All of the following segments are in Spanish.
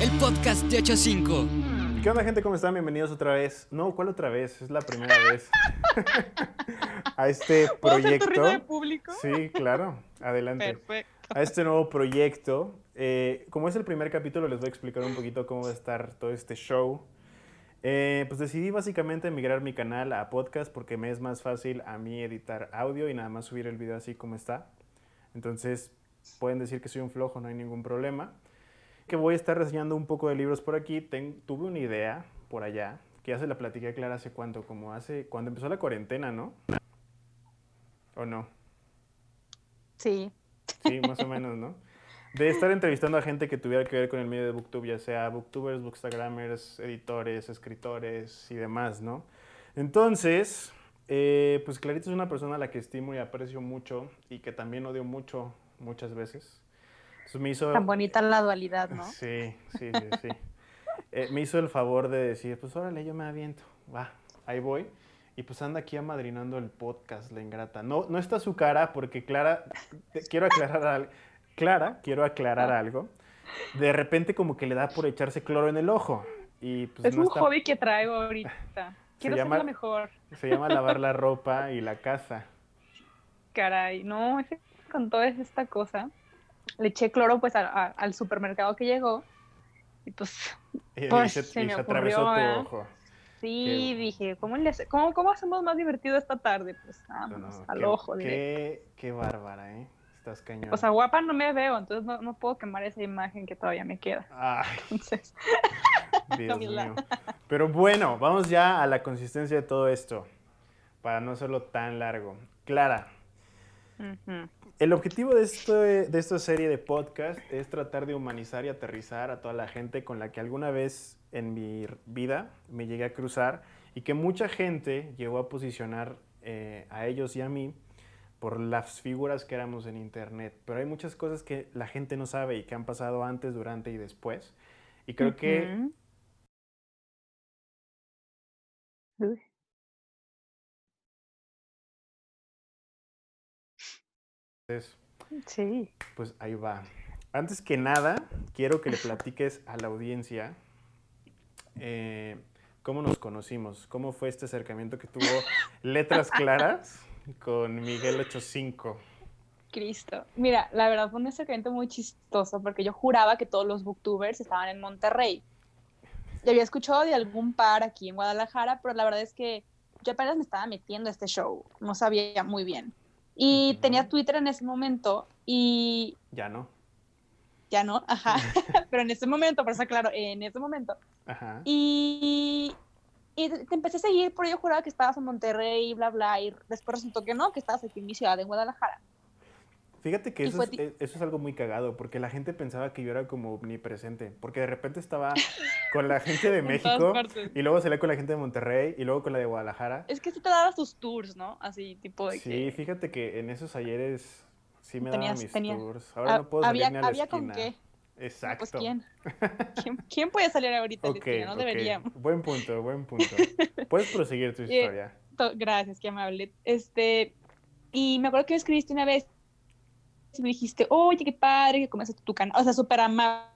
El podcast de 8 a 5. ¿Qué onda, gente? ¿Cómo están? Bienvenidos otra vez. No, ¿cuál otra vez? Es la primera vez. a este ¿Puedo hacer tu proyecto. de público? Sí, claro. Adelante. Perfecto. A este nuevo proyecto. Eh, como es el primer capítulo, les voy a explicar un poquito cómo va a estar todo este show. Eh, pues decidí básicamente migrar mi canal a podcast porque me es más fácil a mí editar audio y nada más subir el video así como está. Entonces, pueden decir que soy un flojo, no hay ningún problema. Que voy a estar reseñando un poco de libros por aquí. Ten- tuve una idea por allá, que ya se la platiqué a Clara hace cuánto, como hace, cuando empezó la cuarentena, ¿no? ¿O no? Sí. Sí, más o menos, ¿no? De estar entrevistando a gente que tuviera que ver con el medio de Booktube, ya sea booktubers, bookstagrammers, editores, escritores y demás, ¿no? Entonces, eh, pues Clarita es una persona a la que estimo y aprecio mucho y que también odio mucho muchas veces. Eso me hizo... Tan bonita la dualidad, ¿no? Sí, sí, sí, sí. Eh, me hizo el favor de decir, pues órale, yo me aviento, va, ahí voy. Y pues anda aquí amadrinando el podcast, la ingrata. No, no está su cara porque Clara, quiero aclarar algo. Clara, quiero aclarar algo. De repente como que le da por echarse cloro en el ojo. Y pues es no un está- hobby que traigo ahorita. Quiero llama- ser la mejor. Se llama lavar la ropa y la casa. Caray, no, es que con toda esta cosa. Le eché cloro pues a- a- al supermercado que llegó. Y pues Y, Pues, se, se me se atravesó tu ojo. sí, Qué- dije, ¿cómo, le hace- cómo, ¿cómo hacemos más divertido esta tarde? Pues No, vámonos, no, al qué, ojo. directo. qué, qué bárbara, ¿eh? Estás cañón. O sea, guapa no me veo, entonces no, no puedo quemar esa imagen que todavía me queda. Ay, Entonces, Dios mío. Pero bueno, vamos ya a la consistencia de todo esto, para no hacerlo tan largo. Clara, ujú. el objetivo de, esto, de esta serie de podcast es tratar de humanizar y aterrizar a toda la gente con la que alguna vez en mi vida me llegué a cruzar y que mucha gente llegó a posicionar eh, a ellos y a mí por las figuras que éramos en internet. Pero hay muchas cosas que la gente no sabe y que han pasado antes, durante y después. Y creo que. Uy. es Sí. Pues ahí va. Antes que nada, quiero que le platiques a la audiencia eh, cómo nos conocimos, cómo fue este acercamiento que tuvo Letras Claras con Miguel 85. Cristo. Mira, la verdad fue un acercamiento muy chistoso porque yo juraba que todos los booktubers estaban en Monterrey. Y había escuchado de algún par aquí en Guadalajara, pero la verdad es que yo apenas me estaba metiendo a este show, no sabía muy bien. Y Ujú. tenía Twitter en ese momento y Ya no. ya no, ajá, pero en ese momento, por eso claro, en ese momento. Ajá. Y, y te empecé a seguir, pero yo juraba que estabas en Monterrey, bla, bla, y después resultó que no, que estabas aquí en mi ciudad, en Guadalajara. Fíjate que Y eso es, eh, eso es algo muy cagado, porque la gente pensaba que yo era como omnipresente, porque de repente estaba con la gente de México y luego salía con la gente de Monterrey y luego con la de Guadalajara. Es que sí te dabas tus tours, ¿no? Así, tipo de Sí, que... fíjate que en esos ayeres sí me daban Tenías- mis tenía- tours. Ahora no puedo salir había, ni a la había con esquina. qué. No, Exacto. Pues ¿quién? ¿quién? quién puede salir ahorita a la Ok, esquina? No ok. deberíamos. Buen punto, buen punto. Puedes proseguir tu Eh, historia. To- Gracias, qué amable. Este, y me acuerdo que me escribiste una vez y me dijiste, oye, qué padre que comes tu canal. O sea, súper amable.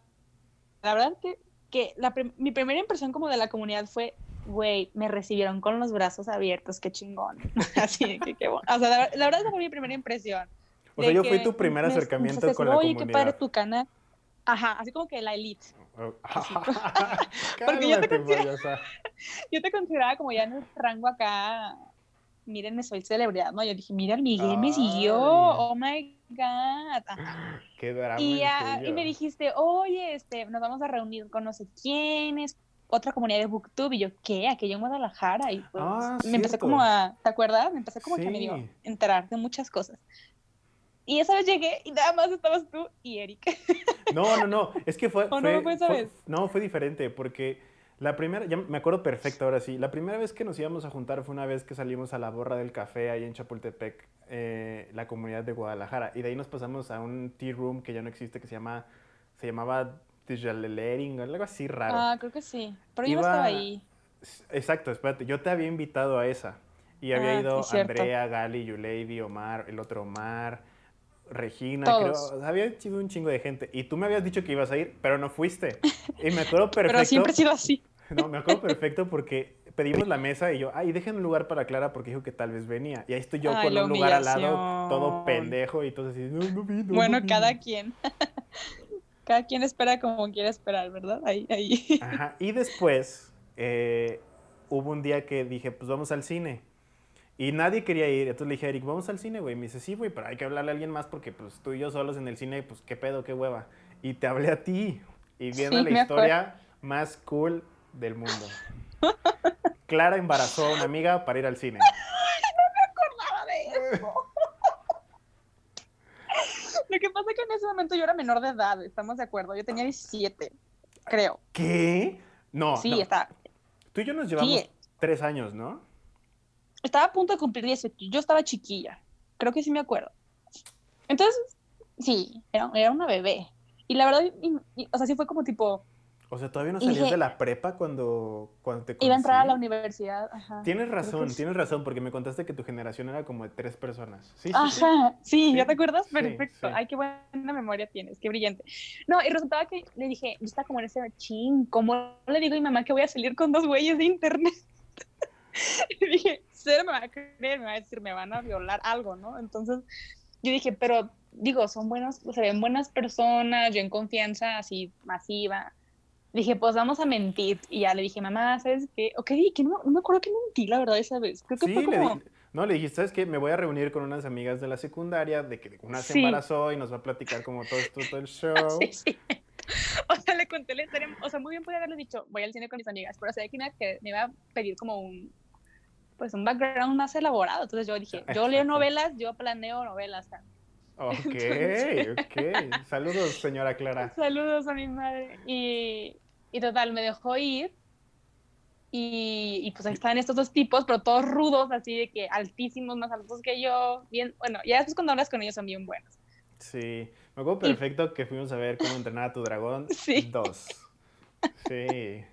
La verdad que, que la prim- mi primera impresión como de la comunidad fue, güey, me recibieron con los brazos abiertos, qué chingón. Así, que qué bueno. O sea, la, la verdad esa fue mi primera impresión. O sea, yo fui tu primer me- me acercamiento empezaste a con la Oye, qué padre comunidad. tu canal. Ajá, así como que la elite. Oh, Porque yo te payasa. Yo te consideraba como ya en el rango acá, mírenme, soy celebridad, ¿no? Yo dije, mira, el Miguel me siguió, oh my God. Ajá. Qué drama Y, y me dijiste, oye, este, nos vamos a reunir con no sé quiénes, otra comunidad de Booktube, y yo, ¿qué? Aquello en Guadalajara, y pues Ah, me empecé cierto. como a, ¿te acuerdas? Me empecé como que a medio Sí. enterar de muchas cosas. Y esa vez llegué y nada más estabas tú y Eric. No, no, no. Es que fue. ¿O no fue- esa fue- vez? no, fue diferente porque la primera, ya me acuerdo perfecto ahora sí. La primera vez que nos íbamos a juntar fue una vez que salimos a la borra del café ahí en Chapultepec, eh, la comunidad de Guadalajara. Y de ahí nos pasamos a un tea room que ya no existe, que se llama, se llamaba Digital Lettering, algo así raro. Ah, creo que sí. Pero yo no Iba- estaba ahí. Exacto, espérate, yo te había invitado a esa. Y había Ah, ido. Andrea, Gali, Yuleidy, Omar, el otro Omar, Regina, Todos. creo. Había sido un chingo de gente. Y tú me habías dicho que ibas a ir, pero no fuiste. Y me acuerdo perfecto. Pero siempre ha sido así. No, me acuerdo perfecto porque pedimos la mesa y yo, ay, dejen un lugar para Clara porque dijo que tal vez venía. Y ahí estoy yo Ay, con un lugar al lado, todo pendejo, y entonces así, no, no vino. Bueno, no cada vino". quien. cada quien espera como quiere esperar, ¿verdad? Ahí, ahí. Ajá, y después eh, hubo un día que dije, pues vamos al cine. Y nadie quería ir, entonces le dije a Eric, vamos al cine, güey. Me dice, sí, güey, pero hay que hablarle a alguien más porque pues tú y yo solos en el cine, pues qué pedo, qué hueva. Y te hablé a ti. Y viene Sí, la me historia más cool del mundo. Clara embarazó a una amiga para ir al cine. acordaba de eso. Lo que pasa es que en ese momento yo era menor de edad, estamos de acuerdo. Yo tenía 17, creo. ¿Qué? No, Sí, no. estaba, Tú y yo nos llevamos Sí. tres años, ¿no? Estaba a punto de cumplir 18. Yo estaba chiquilla. Creo que sí me acuerdo. Entonces, sí, era, era una bebé. Y la verdad, y- y- o sea, sí fue como tipo, O sea, todavía no salías dije- de la prepa cuando, cuando te iba a entrar a la conocí? universidad. Ajá. Tienes que razón, sí. tienes razón, porque me contaste que tu generación era como de tres personas. Sí, sí, sí. Ajá, sí, Sí, ¿ya te acuerdas? sí, Perfecto. sí. Ay, qué buena memoria tienes, qué brillante. No, y resultaba que le dije, yo estaba como en ese ching, ¿cómo le digo a mi mamá que voy a salir con dos güeyes de internet? y dije, cero me va a creer, me va a decir, me van a violar algo, ¿no? Entonces, yo dije, pero digo, son buenos, se ven buenas personas, yo en confianza así masiva. Dije, pues vamos a mentir. Y ya le dije, mamá, ¿sabes qué? Ok, que no, no me acuerdo que mentí, la verdad, esa vez. Creo que Sí, fue le como... di- no, le dijiste, ¿sabes qué? Me voy a reunir con unas amigas de la secundaria, de que una se Sí. embarazó y nos va a platicar como todo esto, todo el show. Sí, sí. O sea, le conté la historia. O sea, muy bien podía haberle dicho, voy al cine con mis amigas, pero sabía que me, que me iba a pedir como un, pues un background más elaborado. Entonces yo dije, yo leo novelas, yo planeo novelas. Ok, Entonces- ok. Saludos, señora Clara. Saludos a mi madre. Y, y total, me dejó ir. Y, y pues ahí estaban estos dos tipos, pero todos rudos, así de que altísimos, más altos que yo. Bien, bueno, ya después cuando hablas con ellos son bien buenos. Sí, me acuerdo perfecto que fuimos a ver cómo entrenar a tu dragón Sí. 2. Sí.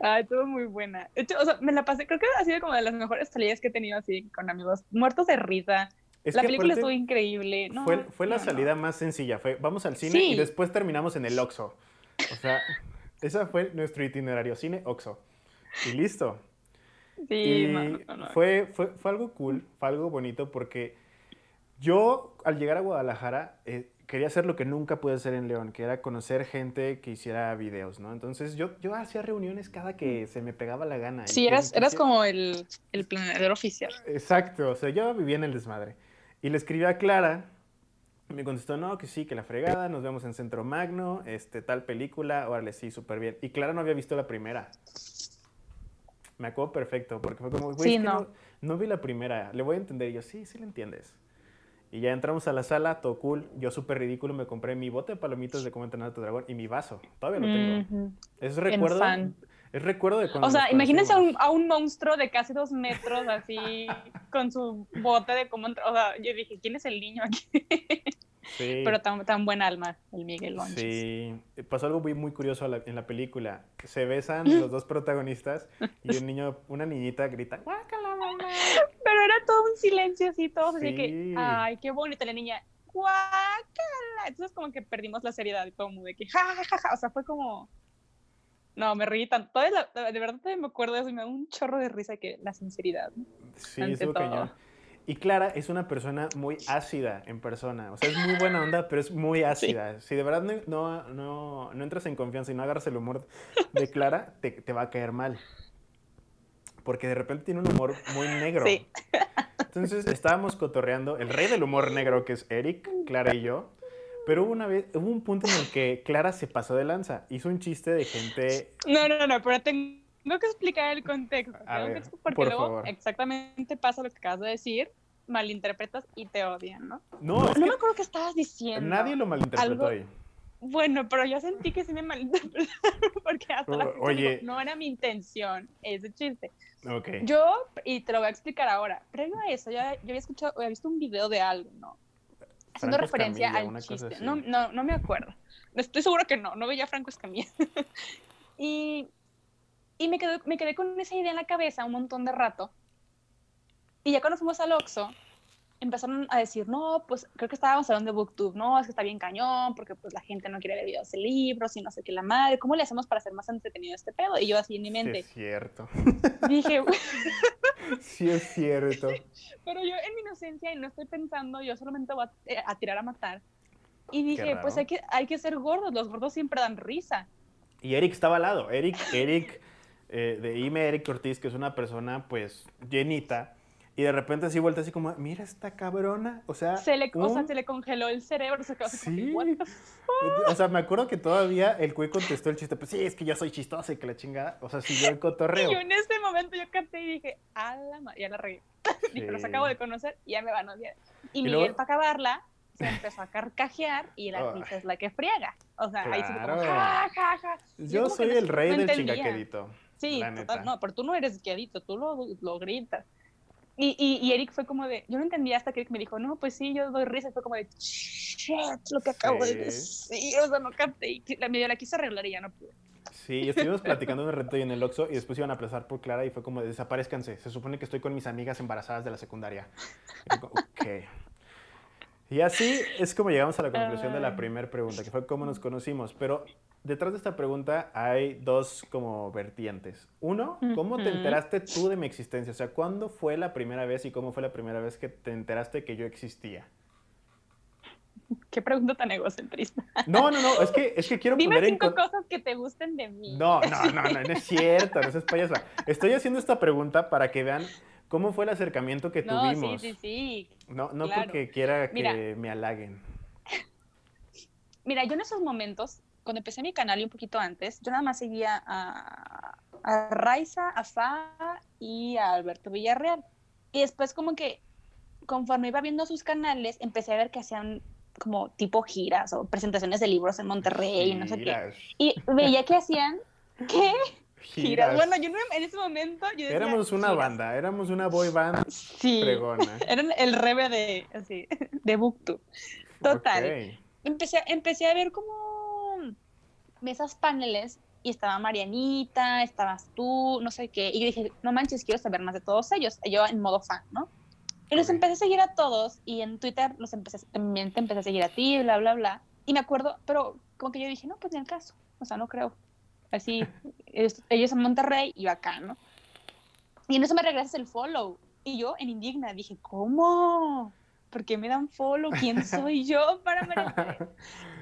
Ah, estuvo muy buena. O sea, me la pasé, creo que ha sido como de las mejores salidas que he tenido así con amigos, muertos de risa. Es la película estuvo increíble. No, fue, fue la no. salida más sencilla. Fue, vamos al cine Sí. y después terminamos en el Oxxo. O sea, ese fue nuestro itinerario, cine, Oxxo. Y listo. Sí, Y. Fue, fue, fue algo cool, fue algo bonito porque yo al llegar a Guadalajara eh, quería hacer lo que nunca pude hacer en León, que era conocer gente que hiciera videos, ¿no? Entonces yo, yo hacía reuniones cada que se me pegaba la gana. Sí, eras, eras como el, el planeador oficial. Exacto, o sea, yo vivía en el desmadre. Y le escribí a Clara, y me contestó, no, que sí, que la fregada, nos vemos en Centro Magno, este, tal película, órale, sí, súper bien. Y Clara no había visto la primera. Me acuerdo perfecto, porque fue como, güey, Sí, no. no. no vi la primera, le voy a entender. Y yo, sí, sí le entiendes. Y ya entramos a la sala, todo cool. Yo súper ridículo me compré mi bote de palomitas de cómo entrenar a tu dragón y mi vaso. Todavía lo tengo. Ujú. Es recuerdo, es recuerdo de cuando O sea, imagínense a un, a un monstruo de casi dos metros así, con su bote de cómo entrar. O sea, yo dije, ¿quién es el niño aquí? Sí. Pero tan, tan buen alma, el Miguel Lonches. Sí, pasó algo muy, muy curioso en la película. Se besan los dos protagonistas y un niño, una niñita grita, ¡Guácala, mamá! Pero era todo un silencio así, todos así Sí. que, ay, qué bonita la niña, guácala. Entonces como que perdimos la seriedad, como de que, ja, ja, ja, ja. O sea, fue como, no, me reí tanto. Todavía la- de verdad me acuerdo de eso y me da un chorro de risa que la sinceridad. ¿no? Sí, Ante estuvo todo. cañón. Y Clara es una persona muy ácida en persona. O sea, es muy buena onda, pero es muy ácida. Si de verdad no, no, no, no entras en confianza y no agarras el humor de Clara, te, te va a caer mal. Porque de repente tiene un humor muy negro. Sí. Entonces estábamos cotorreando, el rey del humor negro que es Eric, Clara y yo. Pero hubo una vez, hubo un punto en el que Clara se pasó de lanza. Hizo un chiste de gente No, no, no, pero tengo que explicar el contexto. A tengo que ver, expl- porque por luego favor. exactamente pasa lo que acabas de decir, malinterpretas y te odian, ¿no? No, es no que me acuerdo qué estabas diciendo. nadie lo malinterpretó algo- ahí. Bueno, pero yo sentí que sí me malinterpretaron porque hasta la O- fecha oye. digo, no era mi intención ese chiste. Yo, y te lo voy a explicar ahora, previo a eso, ya, yo había escuchado, había visto un video de algo, ¿no? Haciendo Franco referencia Escamilla, al chiste. No, no, no me acuerdo. Estoy seguro que no, no veía a Franco Escamilla. y Y me quedé, me quedé con esa idea en la cabeza un montón de rato. Y ya cuando fuimos al Oxxo, empezaron a decir, no, pues creo que estábamos hablando de Booktube, no, es que está bien cañón, porque pues la gente no quiere ver videos de libros y no sé qué la madre, ¿cómo le hacemos para hacer más entretenido este pedo? Y yo así en mi mente Sí, es cierto. dije, Sí, es cierto. pero yo en mi inocencia y no estoy pensando, yo solamente voy a, eh, a tirar a matar. Y dije, pues hay que, hay que ser gordos, los gordos siempre dan risa. Y Eric estaba al lado. Eric, Eric, eh, de IME Eric Ortiz, que es una persona, pues, llenita. Y de repente así vuelta así como, mira esta cabrona. O sea, Se le, o sea, un- se le congeló el cerebro, se quedó así como Sí. "What the O sea, me acuerdo que todavía el güey contestó el chiste, pues sí, es que yo soy chistosa y que la chingada. O sea, siguió el cotorreo. Y yo en ese momento yo capté y dije, a la ma-", ya la regué. Dije, los Sí. acabo de conocer y ya me van a odiar. Y, Y Miguel, luego- para acabarla, se empezó a carcajear y la Ay. risa es la que friega. O sea, ahí sí fue como, Claro. ja, ja, ja. Yo soy no- el rey no del entendía. chingaquedito. Sí, total, no, pero tú no eres guiadito, tú lo, lo gritas. Y, y, y Eric fue como de, yo no entendía hasta que Eric me dijo, no, pues sí, yo doy risa. Fue como de, shit, lo que acabo de Sí. decir. O sea, no capté. Y la medio la quise arreglar y ya no pude. Sí, estuvimos platicando un reto y en el Oxxo y después iban a pasar por Clara y fue como, de, desaparezcanse. Se supone que estoy con mis amigas embarazadas de la secundaria. Y digo, ok. Y así es como llegamos a la conclusión de la primera pregunta, que fue cómo nos conocimos. Pero detrás de esta pregunta hay dos como vertientes. Uno, ¿cómo te enteraste tú de mi existencia? O sea, ¿cuándo fue la primera vez y cómo fue la primera vez que te enteraste que yo existía? Qué pregunta tan egocentrista. No, no, no, es que, es que quiero Dime poner cinco cosas que te gusten de mí. No, no, no, no, no es cierto, no seas payasa. Estoy haciendo esta pregunta para que vean cómo fue el acercamiento que No, tuvimos. sí, sí, sí. No, no claro. porque quiera que Mira. me halaguen. Mira, yo en esos momentos, cuando empecé mi canal y un poquito antes, yo nada más seguía a, a Raiza, a Fa y a Alberto Villarreal. Y después como que conforme iba viendo sus canales, empecé a ver que hacían como tipo giras o presentaciones de libros en Monterrey y no sé qué. Giras, Y veía que hacían, ¿qué? Giras. giras. Bueno, yo no, en ese momento yo decía, éramos una giras. banda, éramos una boy band Sí. fregona. Eran el rebe de, así, de Booktube. Total. Ok. Empecé, empecé a ver como mesas paneles y estaba Marianita, estabas tú, no sé qué. Y yo dije, no manches, quiero saber más de todos ellos. Yo en modo fan, ¿no? Y los empecé a seguir a todos y en Twitter los empecé, también te empecé a seguir a ti, bla, bla, bla. Y me acuerdo, pero como que yo dije, no, pues ni el caso. O sea, no creo. Así, ellos, ellos en Monterrey y yo acá, ¿no? Y en eso me regresas el follow. Y yo en indigna dije, ¿cómo? ¿Por qué me dan follow? ¿Quién soy yo para merecer?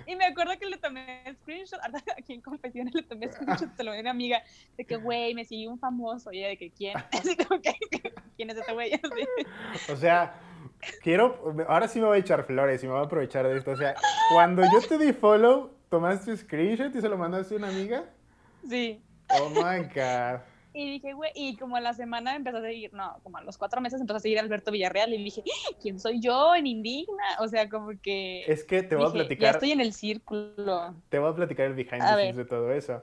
Y me acuerdo que le tomé screenshot, aquí en confesiones le tomé screenshot, te lo di a una amiga, de que, güey, me siguió un famoso, y de que, ¿quién? Así como que, ¿quién es este güey? O sea, quiero, ahora sí me voy a echar flores y me voy a aprovechar de esto. O sea, cuando yo te di follow, tomaste screenshot y se lo mandaste a una amiga. Sí. Oh my god. Y dije, güey, y como a la semana empezó a seguir, no, como a los cuatro meses empezó a seguir a Alberto Villarreal y dije, ¿quién soy yo en Indigna? O sea, como que... Es que te voy a dije, Ya platicar, estoy en el círculo. te voy a platicar el behind the scenes de todo eso.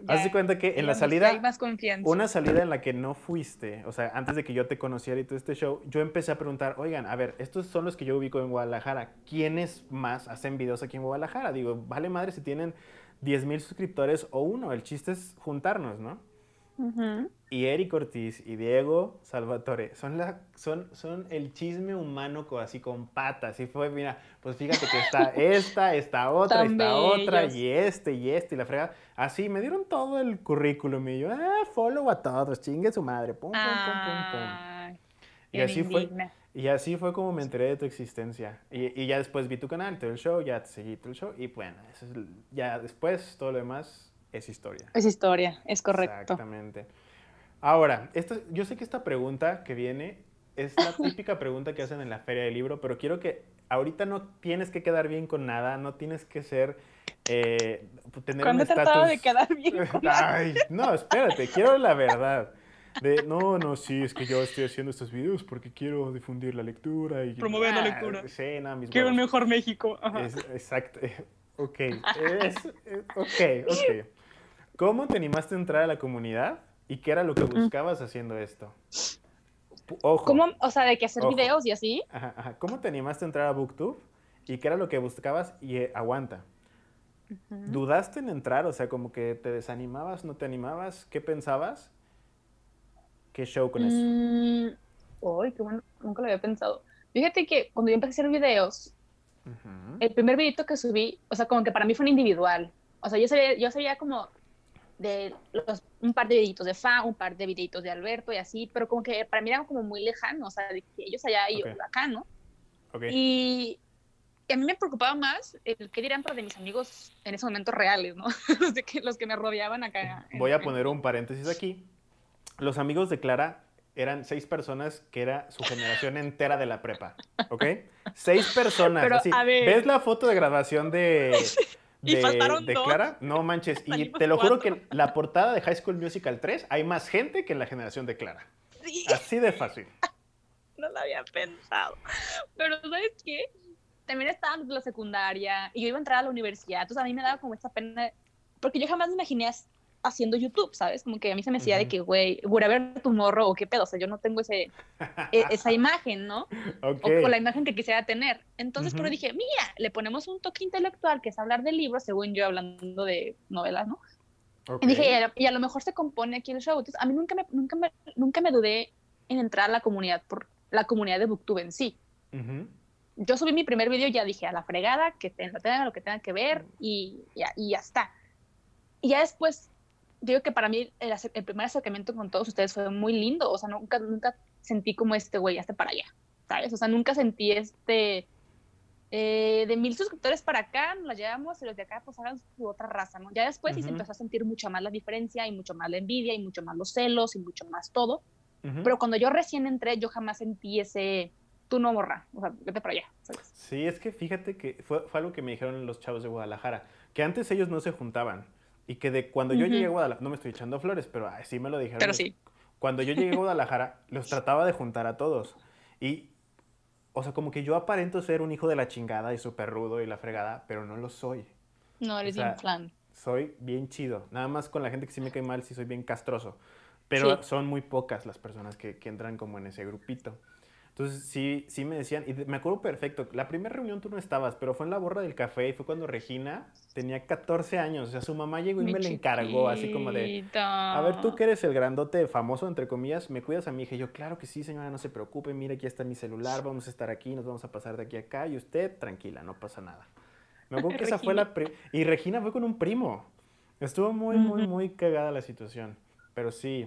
Ya, Haz de cuenta que en la salida, Hay más confianza. una salida en la que no fuiste, o sea, antes de que yo te conociera y todo este show, yo empecé a preguntar, oigan, a ver, estos son los que yo ubico en Guadalajara, ¿quiénes más hacen videos aquí en Guadalajara? Digo, vale madre si tienen 10 mil suscriptores o uno, el chiste es juntarnos, ¿no? Ujú. Y Eric Ortiz y Diego Salvatore son, la, son, son el chisme humano co- así con patas. Y fue, mira, pues fíjate que está esta, esta otra, esta otra, y este, y este, y la frega. Así, me dieron todo el currículum y yo, ah, follow a todos, chingue su madre, pum, pum, pum, pum, pum. Ay, Y así fue. indigna. Y así fue como me enteré de tu existencia. Y, y ya después vi tu canal, todo el show, ya te seguí todo el show. Y bueno, eso es ya después todo lo demás es historia. Es historia, es correcto. Exactamente. Ahora, esto, yo sé que esta pregunta que viene es la típica pregunta que hacen en la feria del libro, pero quiero que ahorita no tienes que quedar bien con nada, no tienes que ser, eh, tener ¿Cuándo un he tratado estatus... de quedar bien con Ay, no, espérate, quiero la verdad. De, no, no, sí, es que yo estoy haciendo estos videos porque quiero difundir la lectura y... Promover la Ah, lectura. Sí, no, mis Quiero un mejor México. Ajá. Es- exacto. Ok. es- ok, ok. ¿Cómo te animaste a entrar a la comunidad y qué era lo que buscabas haciendo esto? Ojo. ¿Cómo? O sea, de que hacer Ojo. videos y así. Ajá, ajá. ¿Cómo te animaste a entrar a BookTube y qué era lo que buscabas y eh, aguanta? ¿dudaste en entrar? O sea, como que te desanimabas, no te animabas, ¿qué pensabas? ¿Qué show con eso? Mm, Uy, qué bueno, nunca lo había pensado. Fíjate que cuando yo empecé a hacer videos, el primer videito que subí, o sea, como que para mí fue un individual. O sea, yo sabía, yo sabía como de los, un par de videitos de Fa, un par de videitos de Alberto y así, pero como que para mí eran como muy lejanos, o sea, de que ellos allá y Ok. yo acá, ¿no? Ok. Y a mí me preocupaba más el qué dirán para de mis amigos en ese momento reales, ¿no? los, de que, los que me rodeaban acá. Voy a poner un paréntesis aquí. Los amigos de Clara eran seis personas que era su generación entera de la prepa, ¿ok? Seis personas. Pero, así. a ver. ¿Ves la foto de graduación de, Y de, faltaron de dos. Clara? No manches. Y te lo juro cuatro. que la portada de High School Musical 3 hay más gente que en la generación de Clara. Sí. Así de fácil. no lo había pensado. Pero ¿sabes qué? También estaba de la secundaria y yo iba a entrar a la universidad, entonces a mí me daba como esta pena, porque yo jamás me imaginé haciendo YouTube, ¿sabes? Como que a mí se me decía de Ujú. que, güey, ver tu morro o qué pedo, o sea, yo no tengo ese, e- esa imagen, ¿no? Ok. O, o la imagen que quisiera tener. Entonces, pero Ujú. dije, mira, le ponemos un toque intelectual, que es hablar de libros, según yo hablando de novelas, ¿no? ok. Y dije, y a, y a lo mejor se compone aquí el show. Entonces, a mí nunca me, nunca me, nunca me dudé en entrar a la comunidad por la comunidad de Booktube en sí. Ujú. Yo subí mi primer video y ya dije a la fregada, que tenga, tenga lo que tenga que ver y ya, y ya está. Y ya después, digo que para mí el, el primer acercamiento con todos ustedes fue muy lindo. O sea, nunca, nunca sentí como este güey, hasta para allá, ¿sabes? O sea, nunca sentí este... eh, de mil suscriptores para acá, nos la llevamos y los de acá pues hagan su otra raza, ¿no? Ya después sí se empezó a sentir mucho más la diferencia y mucho más la envidia y mucho más los celos y mucho más todo. Ujú. Pero cuando yo recién entré, yo jamás sentí ese, tú no borra, o sea, vete para allá, ¿sabes? Sí, es que fíjate que fue, fue algo que me dijeron los chavos de Guadalajara, que antes ellos no se juntaban y que de cuando yo llegué a Guadalajara, no me estoy echando flores, pero ay, sí me lo dijeron. Pero sí. Cuando yo llegué a Guadalajara, los trataba de juntar a todos. Y, o sea, como que yo aparento ser un hijo de la chingada y súper rudo y la fregada, pero no lo soy. No, eres O sea, bien flan. Soy bien chido. Nada más con la gente que sí me cae mal, sí soy bien castroso. Pero Sí. son muy pocas las personas que, que entran como en ese grupito. Entonces sí, sí me decían, y me acuerdo perfecto, la primera reunión tú no estabas, pero fue en la borra del café y fue cuando Regina tenía 14 años, o sea, su mamá llegó y Mi me le encargó, así como de, a ver, tú que eres el grandote famoso, entre comillas, ¿me cuidas a mi hija? Y yo, claro que sí, señora, no se preocupe, mire, aquí está mi celular, vamos a estar aquí, nos vamos a pasar de aquí a acá, y usted, tranquila, no pasa nada. Me acuerdo que esa fue la... Y Regina fue con un primo. Estuvo muy, muy, muy cagada la situación. Pero sí,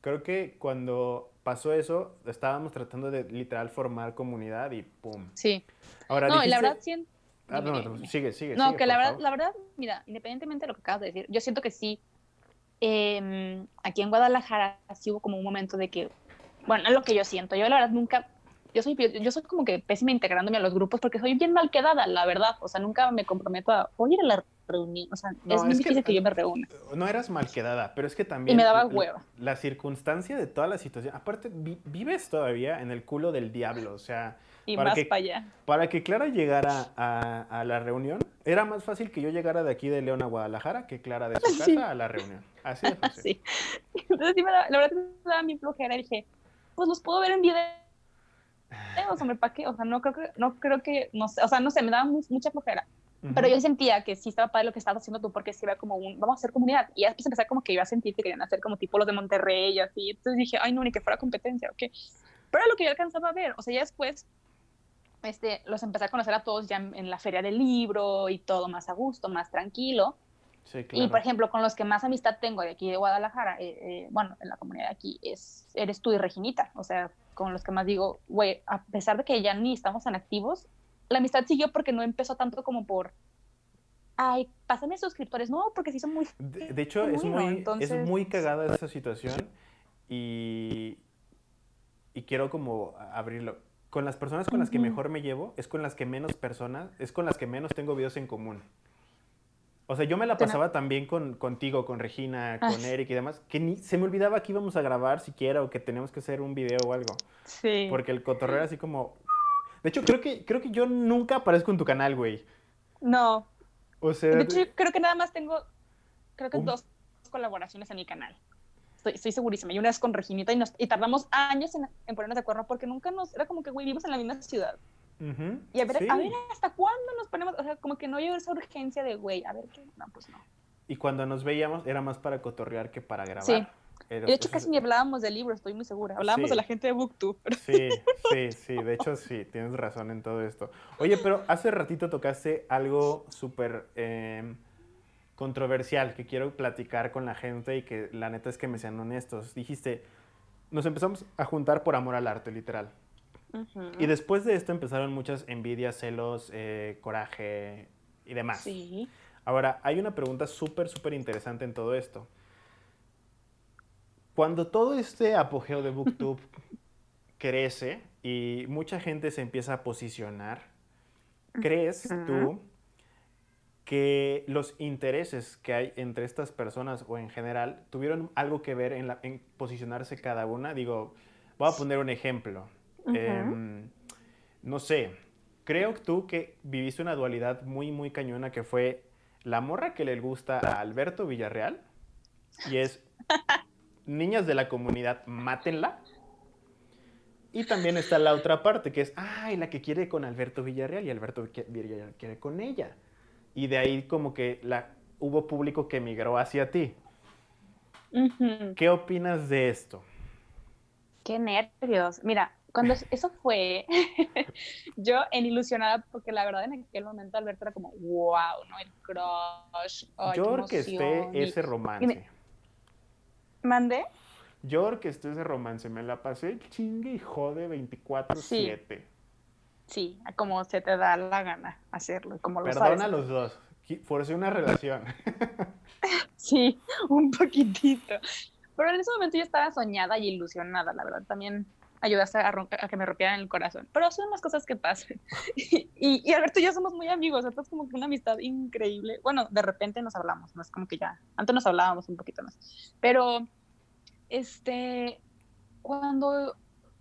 creo que cuando pasó eso, estábamos tratando de literal formar comunidad y ¡pum! Sí. Ahora, No, y la dijiste- verdad, sí. Ah, no, sigue, sigue. No, sigue, que la verdad, favor. la verdad, mira, independientemente de lo que acabas de decir, yo siento que sí, em, aquí en Guadalajara sí hubo como un momento de que, bueno, es lo que yo siento, yo la verdad nunca, yo soy, yo soy como que pésima integrándome a los grupos porque soy bien mal quedada, la verdad, o sea, nunca me comprometo a, ir a la reunión, o sea, No, es muy es que- difícil que, yo me reúna. No eras mal quedada, pero es que también... Y me daba la- hueva. La, circunstancia de toda la situación... Aparte, vi- vives todavía en el culo del diablo, o sea... Y para más que- para allá. Para que Clara llegara a, a la reunión, era más fácil que yo llegara de aquí de León a Guadalajara que Clara de su casa Sí. a la reunión. Así de fácil. Sí. Entonces sí me da, la verdad me daba mi flojera y dije, pues los puedo ver en video. hombre, ¿para qué? O sea, no creo que, no creo que, no sé, o sea, no sé, me daba mu- mucha flojera. Pero yo sentía que sí estaba padre lo que estabas haciendo tú, porque sí era como un, vamos a hacer comunidad. Y después empecé como que iba a sentir que querían hacer como tipo los de Monterrey y así. Entonces dije, ay, no, ni que fuera competencia, ok. Pero era lo que yo alcanzaba a ver. O sea, ya después este, los empecé a conocer a todos ya en, en la feria del libro y todo más a gusto, más tranquilo. Sí, claro. Y por ejemplo, con los que más amistad tengo de aquí de Guadalajara, eh, eh, bueno, en la comunidad de aquí, es, eres tú y Reginita. O sea, con los que más digo, güey, a pesar de que ya ni estamos tan activos, la amistad siguió porque no empezó tanto como por, ay, pásame suscriptores. No, porque sí son muy... De, de hecho, es Bueno, muy, es entonces- muy cagada esa situación y, y quiero como abrirlo. Con las personas con las que mejor me llevo es con las que menos personas, es con las que menos tengo videos en común. O sea, yo me la pasaba también con, contigo, con Regina, con Ay. Eric y demás, que ni se me olvidaba que íbamos a grabar siquiera o que teníamos que hacer un video o algo. Sí. Porque el cotorreo era así como... De hecho, creo que, creo que yo nunca aparezco en tu canal, güey. No. O sea... De hecho, yo creo que nada más tengo, creo que Un- dos colaboraciones en mi canal. Estoy, estoy segurísima. Y una es con Reginita y, nos, y tardamos años en, en ponernos de acuerdo porque nunca nos... Era como que, güey, vivimos en la misma ciudad. Ujú, Y a ver, sí. a ver hasta cuándo nos ponemos, o sea, como que no llegó esa urgencia de, güey, a ver qué, no, pues no. Y cuando nos veíamos era más para cotorrear que para grabar. Sí. Y de hecho eso- casi ni hablábamos de libros, estoy muy segura. Hablábamos Sí. de la gente de Booktube. Sí, sí, sí, de hecho sí, tienes razón en todo esto. Oye, pero hace ratito tocaste algo súper eh, controversial que quiero platicar con la gente y que la neta es que me sean honestos. Dijiste, nos empezamos a juntar por amor al arte, literal. Y después de esto empezaron muchas envidias, celos, eh, coraje y demás. Sí. Ahora, hay una pregunta súper, súper interesante en todo esto. Cuando todo este apogeo de BookTube crece y mucha gente se empieza a posicionar, ¿crees tú que los intereses que hay entre estas personas o en general tuvieron algo que ver en, la- en posicionarse cada una? Digo, voy a poner un ejemplo. Em, no sé, creo tú que viviste una dualidad muy, muy cañona que fue la morra que le gusta a Alberto Villarreal y es niñas de la comunidad, mátenla. Y también está la otra parte que es, ay, la que quiere con Alberto Villarreal y Alberto Villarreal quiere con ella. Y de ahí como que la, hubo público que migró hacia ti. ¿Qué opinas de esto? Qué nervios. Mira, cuando es- eso fue, yo en ilusionada, porque la verdad en aquel momento Alberto era como, wow, ¿no? El crush. qué Yo orquesté emoción", y- ese romance. ¿Mandé? Yo orquesté ese romance, me la pasé chingue y jode 24-7. Sí, como se te da la gana hacerlo, como lo Perdona sabes. a los dos, forcé una relación. Sí, un poquitito. Pero en ese momento yo estaba soñada y ilusionada, la verdad. También ayudaste a, a que me rompieran el corazón. Pero son las cosas que pasan. Y, y Alberto y yo somos muy amigos, entonces como que una amistad increíble. Bueno, de repente nos hablamos, no es como que ya, antes nos hablábamos un poquito más. Pero, este, cuando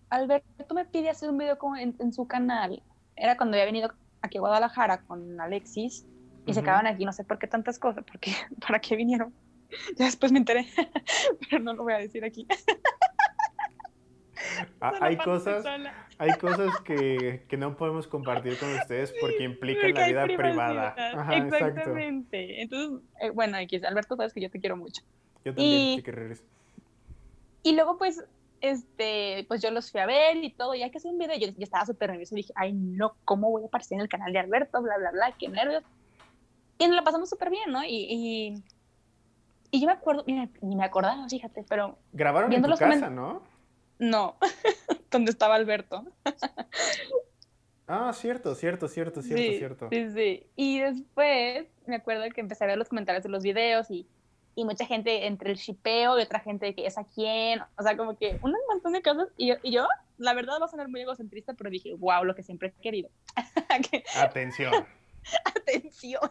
Alberto me pide hacer un video como en, en su canal, era cuando había venido aquí a Guadalajara con Alexis y se Ujú. acaban aquí, no sé por qué tantas cosas, porque para qué vinieron. Ya después me enteré, pero no lo voy a decir aquí. Ah, hay cosas, hay cosas que, que no podemos compartir con ustedes porque implican la vida privada. Ajá, exacto. Exactamente. Entonces, eh, bueno, Alberto, sabes que yo te quiero mucho. Yo también, Y-. Y luego, pues, este, pues yo los fui a ver y todo, y hay que hacer un video. Yo, yo estaba súper nerviosa y dije, ay, no, ¿cómo voy a aparecer en el canal de Alberto? Bla, bla, bla, qué nervios. Y nos la pasamos súper bien, ¿no? Y, y, y yo me acuerdo, mira, ni me acordaba, fíjate, pero Grabaron en viendo tu los casa, ¿no? No, donde estaba Alberto. Ah, cierto, cierto, cierto, cierto, sí, cierto. Sí, sí. Y después me acuerdo que empecé a ver los comentarios de los videos y, y mucha gente entre el shipeo y otra gente de que es a quién. O sea, como que un montón de cosas. Y yo, y yo, la verdad, va a sonar muy egocentrista, pero dije, wow, lo que siempre he querido. Que- Atención. Atención.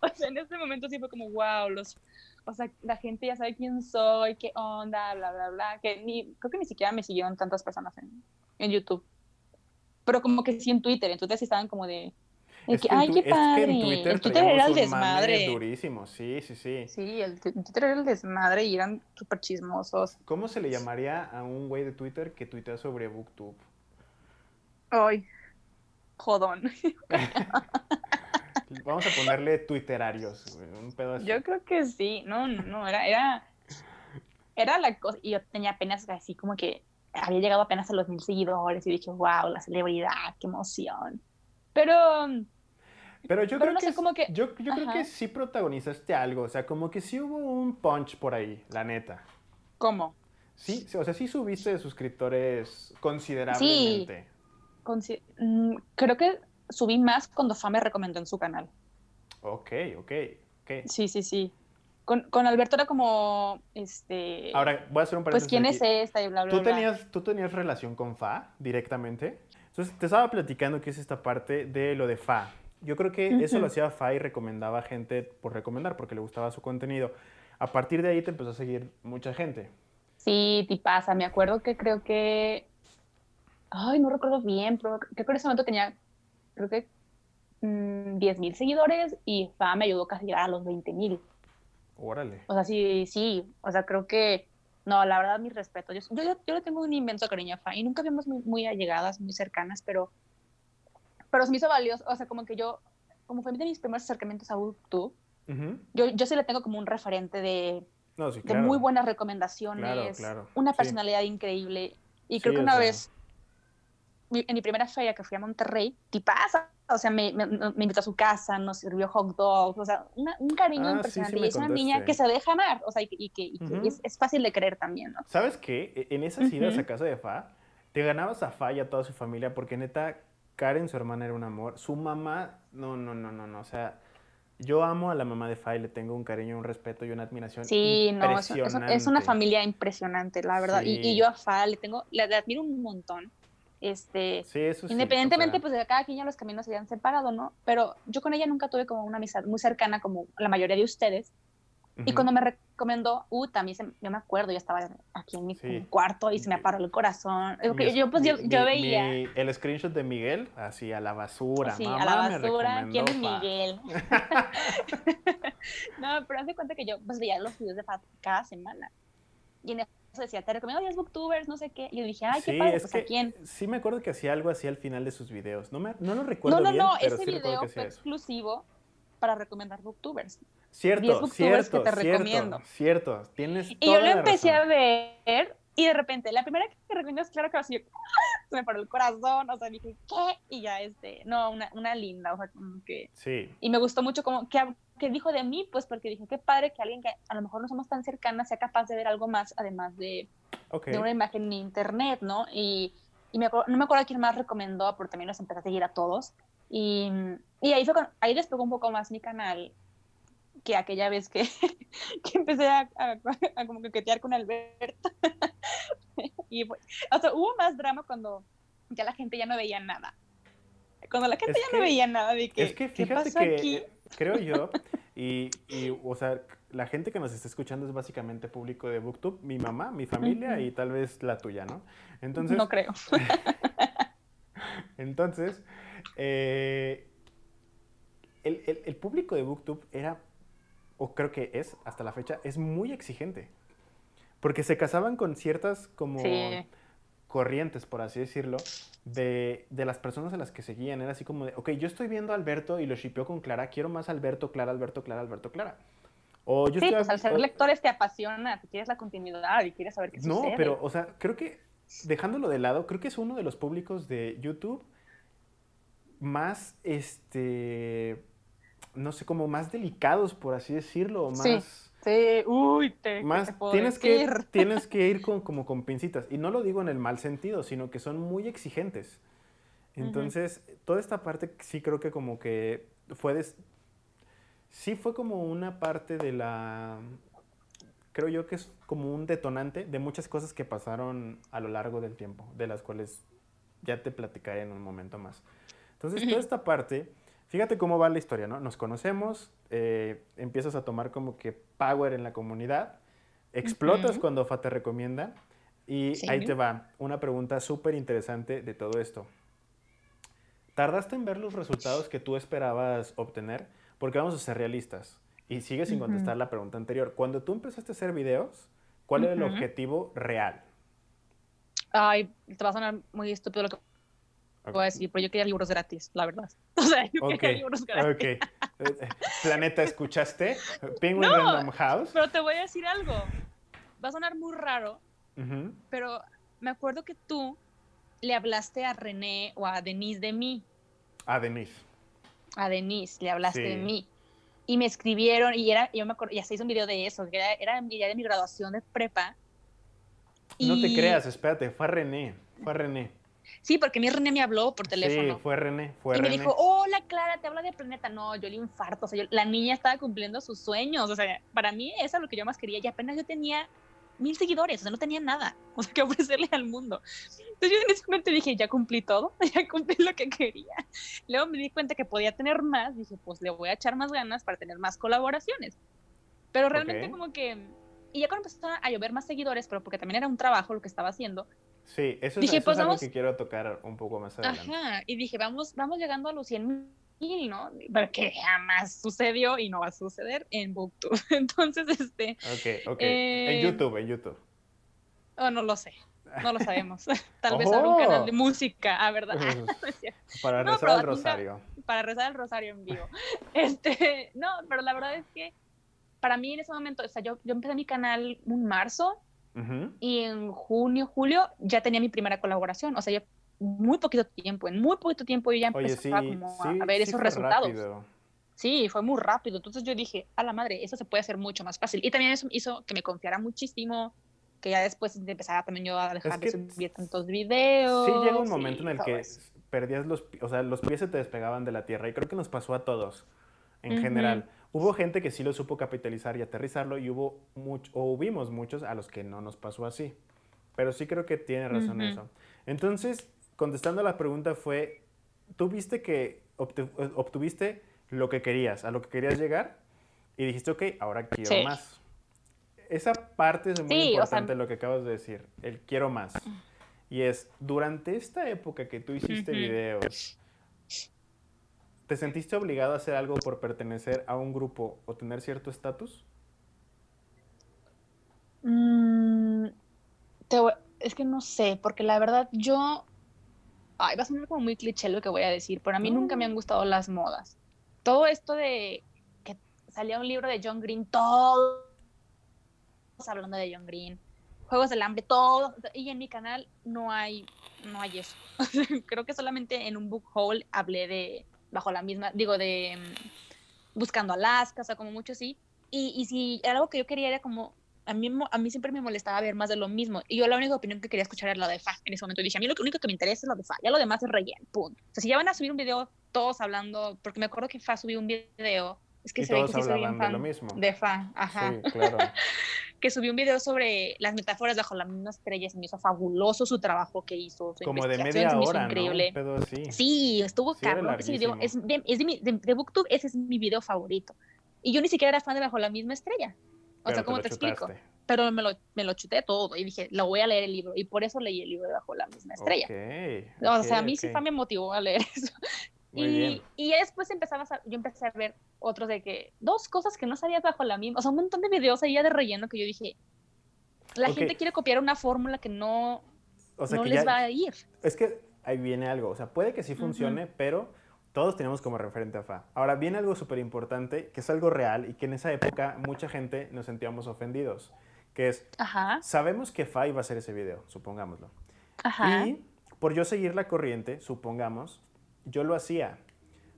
o sea, en ese momento sí fue como, wow, los. O sea, la gente ya sabe quién soy, qué onda, bla, bla, bla. Que ni, creo que ni siquiera me siguieron tantas personas en, en YouTube. Pero como que sí en Twitter, entonces sí estaban como de. Es que, ay, qué es que padre. en Twitter el Twitter era el desmadre. durísimo, sí, sí, sí. Sí, el Twitter era el desmadre y eran súper chismosos. ¿Cómo se le llamaría a un güey de Twitter que tuitea sobre BookTube? Ay, jodón. Vamos a ponerle twitterarios, güey, un pedo así. Yo creo que sí, no, no, no, era, era, era la cosa, y yo tenía apenas así como que había llegado apenas a los mil seguidores y dije, wow, la celebridad, qué emoción. Pero, Pero yo Pero creo no que, sé, como que- yo, yo creo que sí protagonizaste algo, o sea, como que sí hubo un punch por ahí, la neta. ¿cómo? Sí, sí, o sea, sí subiste de suscriptores considerablemente. Consi- mm, creo que subí más cuando Fa me recomendó en su canal. Ok, ok, ok. Sí, sí, sí. Con, con Alberto era como, este, Ahora, voy a hacer un pues, paréntesis ¿quién aquí. es esta? Y bla, bla, ¿Tú bla. tenías, ¿Tú tenías relación con Fa directamente? Entonces, te estaba platicando que es esta parte de lo de Fa. Yo creo que eso lo hacía Fa y recomendaba a gente por recomendar, porque le gustaba su contenido. A partir de ahí te empezó a seguir mucha gente. Sí, te pasa. Me acuerdo que creo que. Ay, no recuerdo bien, pero creo que en ese momento tenía, creo que mm, 10 mil seguidores y Fa me ayudó casi a llegar a los 20 mil. Órale. O sea, sí, sí. O sea, creo que. No, la verdad, mi respeto. Yo, yo, yo le tengo un inmenso cariño a Fa y nunca fuimos muy, muy allegadas, muy cercanas, pero pero se me hizo valioso, o sea, como que yo, como fue de mis primeros acercamientos a YouTube, Ujú. yo, yo sí le tengo como un referente de, No, sí, de claro. muy buenas recomendaciones, Claro, claro. una Sí. personalidad increíble. Y Sí, creo que una vez, en mi primera feria que fui a Monterrey, tipaza, o sea, me, me, me invitó a su casa, nos sirvió hot dogs, o sea, una- un cariño Ah, sí, sí impresionante. y es una niña que se deja amar, o sea, y, que- y que, y que es, es fácil de creer también, ¿no? ¿Sabes qué? E- En esas idas a casa de Fa, te ganabas a Fa y a toda su familia porque neta, Karen, su hermana, era un amor. Su mamá, no, no, no, no, no. O sea, yo amo a la mamá de Fa y le tengo un cariño, un respeto y una admiración. Sí, no, es, es- es una familia impresionante, la verdad. Y, Sí. y yo a Fa le tengo, le, le admiro un montón. Este, Sí, eso sí. Independientemente, o sea, pues de cada quien ya los caminos se hayan separado, ¿no? Pero yo con ella nunca tuve como una amistad muy cercana como la mayoría de ustedes. Y ujú. cuando me recomendó, uh, también se, yo me acuerdo, yo estaba aquí en mi Sí. cuarto y se me paró el corazón. Yo, Mi- yo, pues yo, mi- yo mi- veía el screenshot de Miguel, así a la basura. sí, Mamá a la basura, ¿quién es. Miguel? no, pero hace cuenta que yo pues veía los videos de Fat cada semana. Y en decía, te recomiendo 10 booktubers, no sé qué. Y yo dije, ay, qué Sí, padre, es pues que a quién. Sí, me acuerdo que hacía algo así al final de sus videos. No, me, no lo recuerdo No, no, bien, no, pero ese sí video fue exclusivo para recomendar booktubers. 10 Cierto, booktubers cierto, que te cierto, recomiendo. cierto. Tienes Y yo toda lo la empecé razón. a ver y de repente, la primera que recomiendo es claro que así, se me paró el corazón, o sea, dije, ¿qué? Y ya, este, no, una, una linda, o sea, como que... Sí, Y me gustó mucho como que, que dijo de mí, pues porque dije, qué padre que alguien que a lo mejor no somos tan cercanas sea capaz de ver algo más, además de, ok. de una imagen en internet, ¿no? Y, y me acuerdo- no me acuerdo quién más recomendó, pero también los empecé a seguir a todos. Y, y ahí, fue con- ahí despegó un poco más mi canal que aquella vez que, que empecé a, a, a como coquetear con Alberto. y o sea, hubo más drama cuando ya la gente ya no veía nada. Cuando la gente Es ya que- no veía nada de que, es que ¿qué fíjate pasó que aquí? eh, creo yo, y, y, o sea, la gente que nos está escuchando es básicamente público de BookTube, mi mamá, mi familia y tal vez la tuya, ¿no? Entonces, no creo. Entonces, eh, el, el- el público de BookTube era, o creo que es, hasta la fecha, es muy exigente. Porque se casaban con ciertas como Sí. corrientes, por así decirlo, de, de las personas a las que seguían. Era así como de, ok, yo estoy viendo a Alberto y lo shipeó con Clara, quiero más Alberto, Clara, Alberto, Clara, Alberto, Clara. O yo Sí, estoy pues al ser lectores te apasiona, te quieres la continuidad y quieres saber qué no, sucede. pero, o sea, creo que, dejándolo de lado, creo que es uno de los públicos de YouTube más, este, no sé, como más delicados, por así decirlo, o Sí, más... Sí, uy, te, ¿qué Más, te puedo tienes, que, decir? tienes que ir con, como con pincitas. Y no lo digo en el mal sentido, sino que son muy exigentes. Entonces, toda esta parte sí creo que como que fue... des- Sí fue como una parte de la... Creo yo que es como un detonante de muchas cosas que pasaron a lo largo del tiempo, de las cuales ya te platicaré en un momento más. Entonces, toda esta parte, fíjate cómo va la historia, ¿no? Nos conocemos, eh, empiezas a tomar como que power en la comunidad, explotas cuando FA te recomienda y Sí. ahí te va una pregunta súper interesante de todo esto. ¿Tardaste en ver los resultados que tú esperabas obtener? Porque vamos a ser realistas. Y sigue sin contestar la pregunta anterior. Cuando tú empezaste a hacer videos, ¿cuál era el objetivo real? Ay, te va a sonar muy estúpido lo que. Voy a decir, pero yo quería libros gratis, la verdad. O sea, yo Ok, quería libros gratis. ok. Eh, Planeta, ¿escuchaste? Penguin No. Random House. Pero te voy a decir algo. Va a sonar muy raro, pero me acuerdo que tú le hablaste a René o a Denise de mí. Ah, Denise. A Denise le hablaste de mí. Y me escribieron y era, yo me acuerdo, ya se hizo un video de eso, que era, día de mi graduación de prepa. No te creas, espérate, fue a René. Fue a René. Sí, porque mi René me habló por teléfono. Sí, fue René. Fue y me René. dijo, hola Clara, te habla de Planeta. No, yo le infarto. O sea, yo- la niña estaba cumpliendo sus sueños. O sea, para mí eso es lo que yo más quería. Y apenas yo tenía mil seguidores. O sea, no tenía nada. O sea, que ofrecerle al mundo. Entonces yo en ese momento dije, ya cumplí todo. Ya cumplí lo que quería. Luego me di cuenta que podía tener más. Dije, pues le voy a echar más ganas para tener más colaboraciones. Pero realmente Ok. como que... Y ya cuando empezó a llover más seguidores, pero porque también era un trabajo lo que estaba haciendo, Sí, eso es, Dije, eso pues es algo vamos- que quiero tocar un poco más adelante. Ajá, y dije, vamos, vamos llegando a los 100 mil, ¿no? Porque jamás sucedió y no va a suceder en Booktube. Entonces, este, Ok, ok. Eh, En YouTube, en YouTube. oh, no lo sé. no lo sabemos. Tal vez abra un canal de música, ah, ¿verdad? Para rezar el rosario. para rezar el rosario en vivo. Este, no, pero la verdad es que para mí en ese momento, o sea, yo, yo empecé mi canal un marzo Ujú. y en junio, julio ya tenía mi primera colaboración. O sea, yo muy poquito tiempo, en muy poquito tiempo yo ya Oye, empecé sí, como a- sí, a ver sí esos resultados. rápido. Sí, fue muy rápido. Entonces yo dije, a la madre, eso se puede hacer mucho más fácil. Y también eso hizo que me confiara muchísimo, que ya después empezara también yo a dejar que de subir tantos videos. Sí llega un momento en el que eso. perdías los, o sea, los pies se te despegaban de la tierra y creo que nos pasó a todos en Ujú. general. Hubo gente que sí lo supo capitalizar y aterrizarlo y hubo mucho, o hubimos muchos a los que no nos pasó así. Pero sí creo que tiene razón Ujú. eso. Entonces, contestando a la pregunta fue, ¿tú viste que obtu- obtuviste lo que querías, a lo que querías llegar? Y dijiste, ok, ahora quiero Sí. más. Esa parte es muy Sí, o sea- importante lo que acabas de decir, el quiero más. Y es, durante esta época que tú hiciste Ujú. videos, ¿te sentiste obligado a hacer algo por pertenecer a un grupo o tener cierto estatus? Mm, es que no sé, porque la verdad yo... Ay, va a sonar como muy cliché lo que voy a decir, pero a mí nunca me han gustado las modas. Todo esto de que salía un libro de John Green, todos hablando de John Green, Juegos del Hambre, todo, y en mi canal no hay, no hay eso. Creo que solamente en un book haul hablé de, bajo la misma, digo, de mm, Buscando Alaska, o sea, como mucho sí. Y, y si algo que yo quería era como a mí, a mí siempre me molestaba ver más de lo mismo. Y yo la única opinión que quería escuchar era la de Fa. En ese momento dije, a mí lo único que me interesa es lo de Fa. Ya lo demás es relleno, punto. O sea, si ya van a subir un video todos hablando, porque me acuerdo que Fa subió un video, es que y se ve todos que sí soy bien hablaban de lo fan mismo. de Fa, ajá. Sí, claro. Que subió un video sobre las metáforas bajo la misma estrella. Se me hizo fabuloso su trabajo que hizo. Su Como de media me hora, ¿no? increíble. Un pedo así. Sí, estuvo Sí, cabrón. Ese video es de, es de, mi, de, de Booktube, ese es mi video favorito. Y yo ni siquiera era fan de Bajo la misma estrella. O pero sea, ¿cómo lo te explico? Pero me lo, me lo chuté todo y dije, lo voy a leer el libro. Y por eso leí el libro de Bajo la misma estrella. Ok, o ok, sea, a mí sí ok. Fa me motivó a leer eso. Muy y, bien. y ya después empezaba a, yo empecé a ver otros de que, dos cosas que no sabías bajo la misma, o sea, un montón de videos ahí ya de relleno que yo dije, la Ok. gente quiere copiar una fórmula que no, O sea, no que les ya- va a ir. Es que ahí viene algo. O sea, puede que sí funcione, pero todos tenemos como referente a Fa. Ahora viene algo súper importante, que es algo real y que en esa época mucha gente nos sentíamos ofendidos. Que es, Ajá, sabemos que Fa iba a hacer ese video, supongámoslo. ajá. Y por yo seguir la corriente, supongamos, yo lo hacía.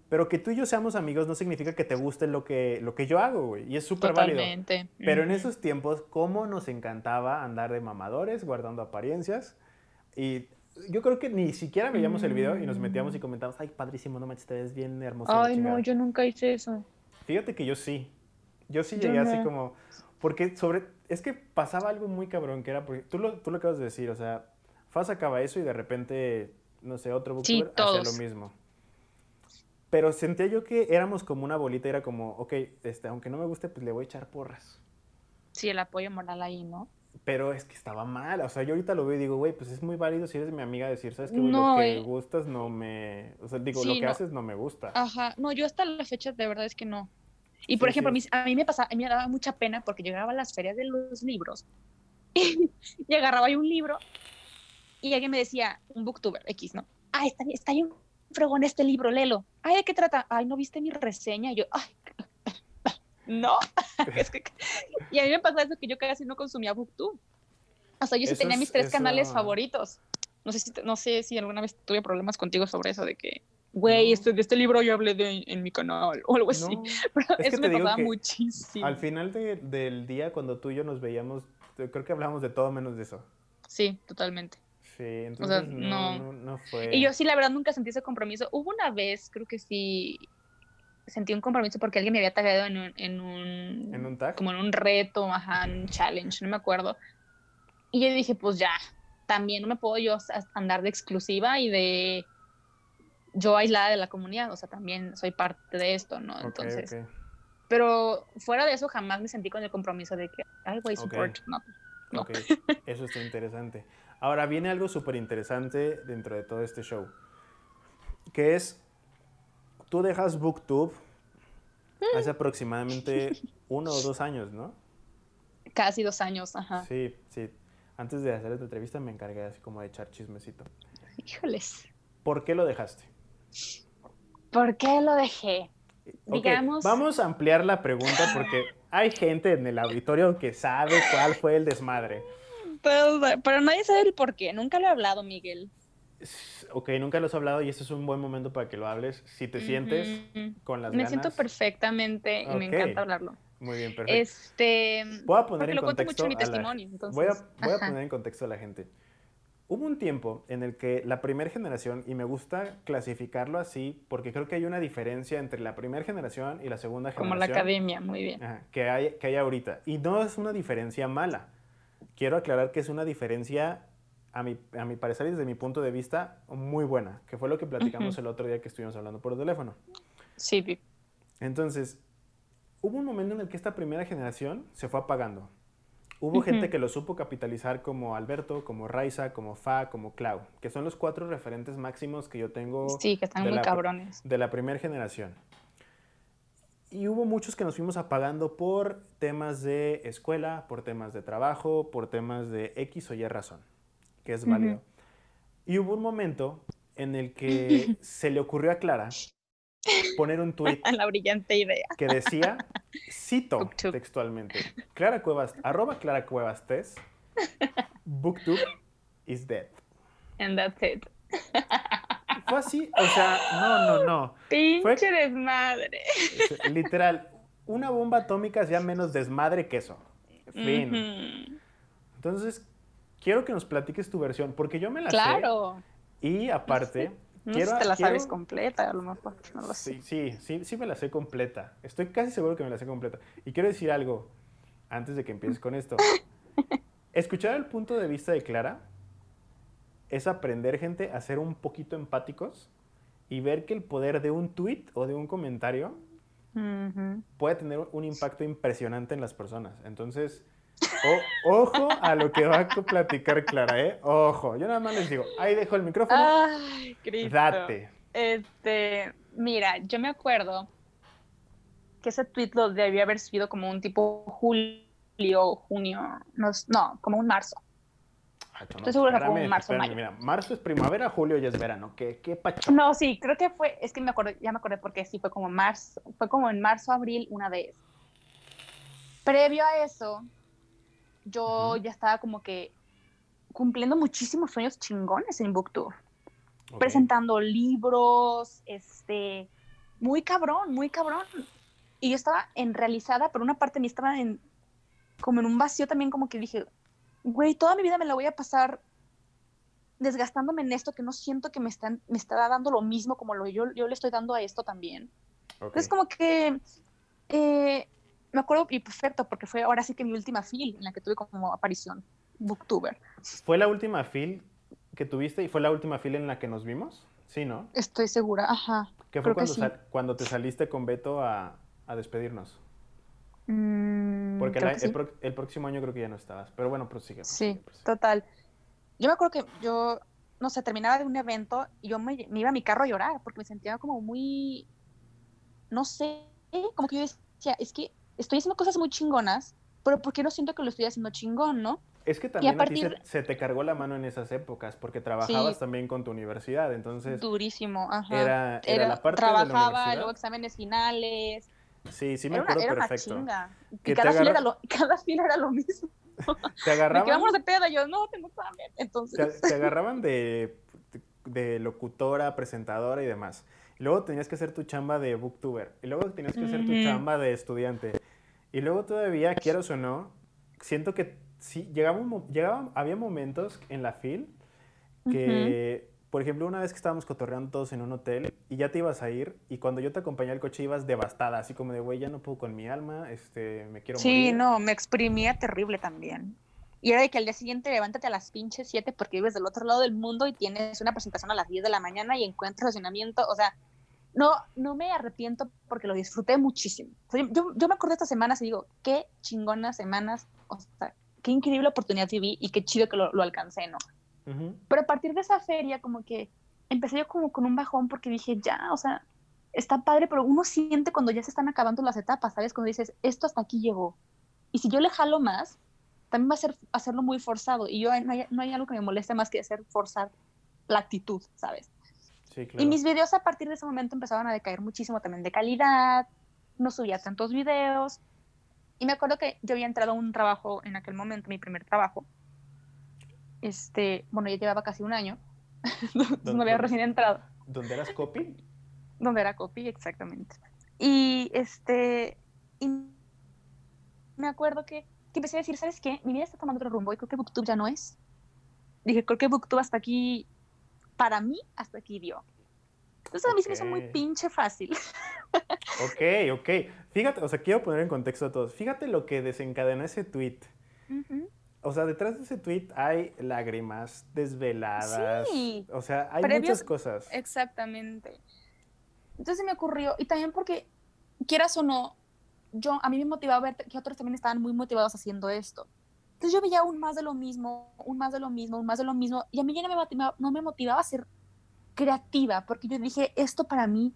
Pero que tú y yo seamos amigos no significa que te guste lo que, lo que yo hago, güey. Y es súper válido. Totalmente. Pero en Ujú. esos tiempos, ¿cómo nos encantaba andar de mamadores, guardando apariencias? Y yo creo que ni siquiera veíamos el video y nos metíamos y comentábamos, ay, padrísimo, no manches, te ves bien hermoso. Ay, no, chingada". yo nunca hice eso. Fíjate que yo sí. Yo sí Yo llegué así no. como... Porque sobre... Es que pasaba algo muy cabrón, que era... Porque tú lo, tú lo acabas de decir, o sea, Fa sacaba eso y de repente, no sé, otro Sí, booktuber hacía todos. lo mismo. Pero sentía yo que éramos como una bolita, era como, ok, este, aunque no me guste, pues le voy a echar porras. Sí, el apoyo moral ahí, ¿no? Pero es que estaba mal. O sea, yo ahorita lo veo y digo, güey, pues es muy válido si eres mi amiga decir, ¿sabes qué, güey? No, lo que eh. gustas no me. O sea, digo, Sí, lo que no. haces no me gusta. Ajá, no, yo hasta la fecha de verdad es que no. Y por Sí, ejemplo, sí. a mí, me pasaba, a mí me daba mucha pena porque llegaba a las ferias de los libros y agarraba ahí un libro y alguien me decía, un booktuber X, ¿no? Ah, está, está bien fregón este libro, léelo. Ay, ¿de qué trata? Ay, ¿no viste mi reseña? Y yo, ay, no. es que, y a mí me pasa eso que yo casi no consumía booktube. O sea, yo sí tenía mis tres eso- canales favoritos. No sé, si, no sé si alguna vez tuve problemas contigo sobre eso de que, güey, No. este, de este libro yo hablé de, en mi canal o algo así. No, Pero es que eso te me pasaba que muchísimo. Al final de- del día, cuando tú y yo nos veíamos, creo que hablamos de todo menos de eso. Sí, totalmente. Sí, entonces no, no. no, no fue. Y yo sí, la verdad, nunca sentí ese compromiso. Hubo una vez, creo que sí, sentí un compromiso porque alguien me había tagado en un... En un, ¿En un tag? Como en un reto, ajá, un challenge, no me acuerdo. Y yo dije, pues ya, también no me puedo yo andar de exclusiva y de yo aislada de la comunidad, o sea, también soy parte de esto, ¿no? Entonces, pero fuera de eso jamás me sentí con el compromiso de que, ay, güey, support, no. no. Ok, eso está interesante. Ahora viene algo súper interesante dentro de todo este show, que es, tú dejas BookTube hace aproximadamente uno o dos años, ¿no? Casi dos años, ajá. Sí, sí. antes de hacer esta entrevista me encargué así como de echar chismecito. Híjoles. ¿Por qué lo dejaste? ¿Por qué lo dejé? Digamos- Vamos a ampliar la pregunta porque hay gente en el auditorio que sabe cuál fue el desmadre. Pero, pero nadie sabe el por qué. Nunca lo he hablado, Miguel. Ok, nunca lo has hablado y este es un buen momento para que lo hables. Si te sientes Ujú. con las Me ganas. siento perfectamente y me Ok. encanta hablarlo. Muy bien, perfecto. Este. Voy a poner en lo contexto mucho en mi a la- testimonio. Entonces, Voy a, voy a poner en contexto a la gente. Hubo un tiempo en el que la primera generación, y me gusta clasificarlo así porque creo que hay una diferencia entre la primera generación y la segunda Como generación. la academia, muy bien. Ajá, que, hay, que hay ahorita. Y no es una diferencia mala. Quiero aclarar que es una diferencia, a mi, a mi parecer y desde mi punto de vista, muy buena, que fue lo que platicamos Ujú. el otro día que estuvimos hablando por teléfono. Sí, Entonces, hubo un momento en el que esta primera generación se fue apagando. Hubo gente Ujú. que lo supo capitalizar como Alberto, como Raiza, como Fa, como Clau, que son los cuatro referentes máximos que yo tengo sí, que están muy la- cabrones. de la primera generación. Y hubo muchos que nos fuimos apagando por temas de escuela, por temas de trabajo, por temas de X o Y razón, que es válido. Y hubo un momento en el que se le ocurrió a Clara poner un tweet La brillante idea. que decía, cito Booktube. textualmente, Clara Cuevas, arroba Clara Cuevas Tess, Booktube is dead. And that's it. Fue así, o sea, no, no, no. Pinche desmadre. Es- Literal, una bomba atómica ya menos desmadre que eso. Fin. Entonces, quiero que nos platiques tu versión, porque yo me la sé. Claro. Y aparte, No quiero, sé si te la sabes completa, a lo mejor. No lo sé. Sí, sí, sí, sí me la sé completa. Estoy casi seguro que me la sé completa. Y quiero decir algo antes de que empieces con esto. Escuchar el punto de vista de Clara es aprender, gente, a ser un poquito empáticos y ver que el poder de un tweet o de un comentario puede tener un impacto impresionante en las personas. Entonces, o- ojo a lo que va a platicar Clara, ¿eh? Ojo. Yo nada más les digo, ahí dejo el micrófono, Ay, Cristo. date. Este, mira, yo me acuerdo que ese tweet lo debió haber sido como un tipo julio, junio, no, no, como un marzo. No, Estoy segura que fue un marzo, espérame, mayo. Mira, marzo es primavera, julio ya es verano. ¿Qué, qué pacho? No, sí, creo que fue, es que me acuerdo, ya me acordé porque sí, fue como marzo, fue como en marzo, abril, una vez. Previo a eso, yo ya estaba como que cumpliendo muchísimos sueños chingones en Booktube. Ok. presentando libros, este, muy cabrón, muy cabrón. Y yo estaba en realizada, pero una parte de mí estaba en, como en un vacío también, como que dije, güey, toda mi vida me la voy a pasar desgastándome en esto que no siento que me, están, me está dando lo mismo como lo yo, yo le estoy dando a esto también. Ok. Entonces como que eh, me acuerdo y perfecto porque fue ahora sí que mi última fil en la que tuve como aparición, booktuber. ¿Fue la última fil que tuviste y fue la última fil en la que nos vimos? Sí, ¿no? Estoy segura, ajá. Que fue Creo que cuando, sí. cuando te saliste con Beto a, a despedirnos. Mm, Porque el, sí. pro- el próximo año creo que ya no estabas. Pero bueno, prosigue. Sí, prosigue, total. Yo me acuerdo que yo, no sé, terminaba de un evento y yo me, me iba a mi carro a llorar porque me sentía como muy, no sé, como que yo decía, es que estoy haciendo cosas muy chingonas, pero ¿por qué no siento que lo estoy haciendo chingón, no? Es que también a ti se, se te cargó la mano en esas épocas porque trabajabas Sí. también con tu universidad. Entonces, Durísimo, ajá. era, era, la parte de la trabajaba, luego exámenes finales. Sí, sí me era, una, acuerdo era una perfecto. chinga. Que Y cada fila, agarra- era lo, cada fila era lo mismo. Te De que agarraban, vamos de pedo, yo no tengo examen. Entonces, te agarraban de, de locutora, presentadora y demás. Y luego tenías que hacer tu chamba de booktuber. Y luego tenías que hacer tu chamba de estudiante. Y luego todavía, quieras o no, siento que sí, llegaba un mo- llegaba, había momentos en la fil que, por ejemplo, una vez que estábamos cotorreando todos en un hotel y ya te ibas a ir y cuando yo te acompañé al coche ibas devastada, así como de, güey, ya no puedo con mi alma, este, me quiero Sí, morir. no, me exprimía terrible también. Y era de que al día siguiente levántate a las pinches 7 porque vives del otro lado del mundo y tienes una presentación a las 10 de la mañana y encuentras estacionamiento. O sea, no, no me arrepiento porque lo disfruté muchísimo. O sea, yo, yo me acuerdo de estas semanas y digo, qué chingonas semanas, o sea, qué increíble oportunidad viví y qué chido que lo, lo alcancé, ¿no? Pero a partir de esa feria, como que empecé yo como con un bajón porque dije, ya, o sea, está padre, pero uno siente cuando ya se están acabando las etapas, ¿sabes? Cuando dices, esto hasta aquí llegó. Y si yo le jalo más, también va a ser hacerlo muy forzado. Y yo no hay, no hay algo que me moleste más que hacer forzar la actitud, ¿sabes? Sí, claro. Y mis videos a partir de ese momento empezaban a decaer muchísimo también de calidad, no subía tantos videos. Y me acuerdo que yo había entrado a un trabajo en aquel momento, mi primer trabajo. Este, bueno, ya llevaba casi un año, no había recién entrado. ¿Dónde eras copy? Donde era copy, exactamente. Y este, y me acuerdo que, que empecé a decir, ¿sabes qué? Mi vida está tomando otro rumbo y creo que Booktube ya no es. Dije, creo que Booktube hasta aquí, para mí, hasta aquí dio. Entonces a mí se me hizo muy pinche fácil. Ok, ok. Fíjate, o sea, quiero poner en contexto a todos. Fíjate lo que desencadenó ese tweet. Ujú. O sea, detrás de ese tweet hay lágrimas, desveladas. Sí. O sea, hay Previos- muchas cosas. Exactamente. Entonces me ocurrió, y también porque, quieras o no, yo, a mí me motivaba ver que otros también estaban muy motivados haciendo esto. Entonces yo veía un más de lo mismo, un más de lo mismo, un más de lo mismo, y a mí ya no me motivaba, no me motivaba a ser creativa, porque yo dije, esto para mí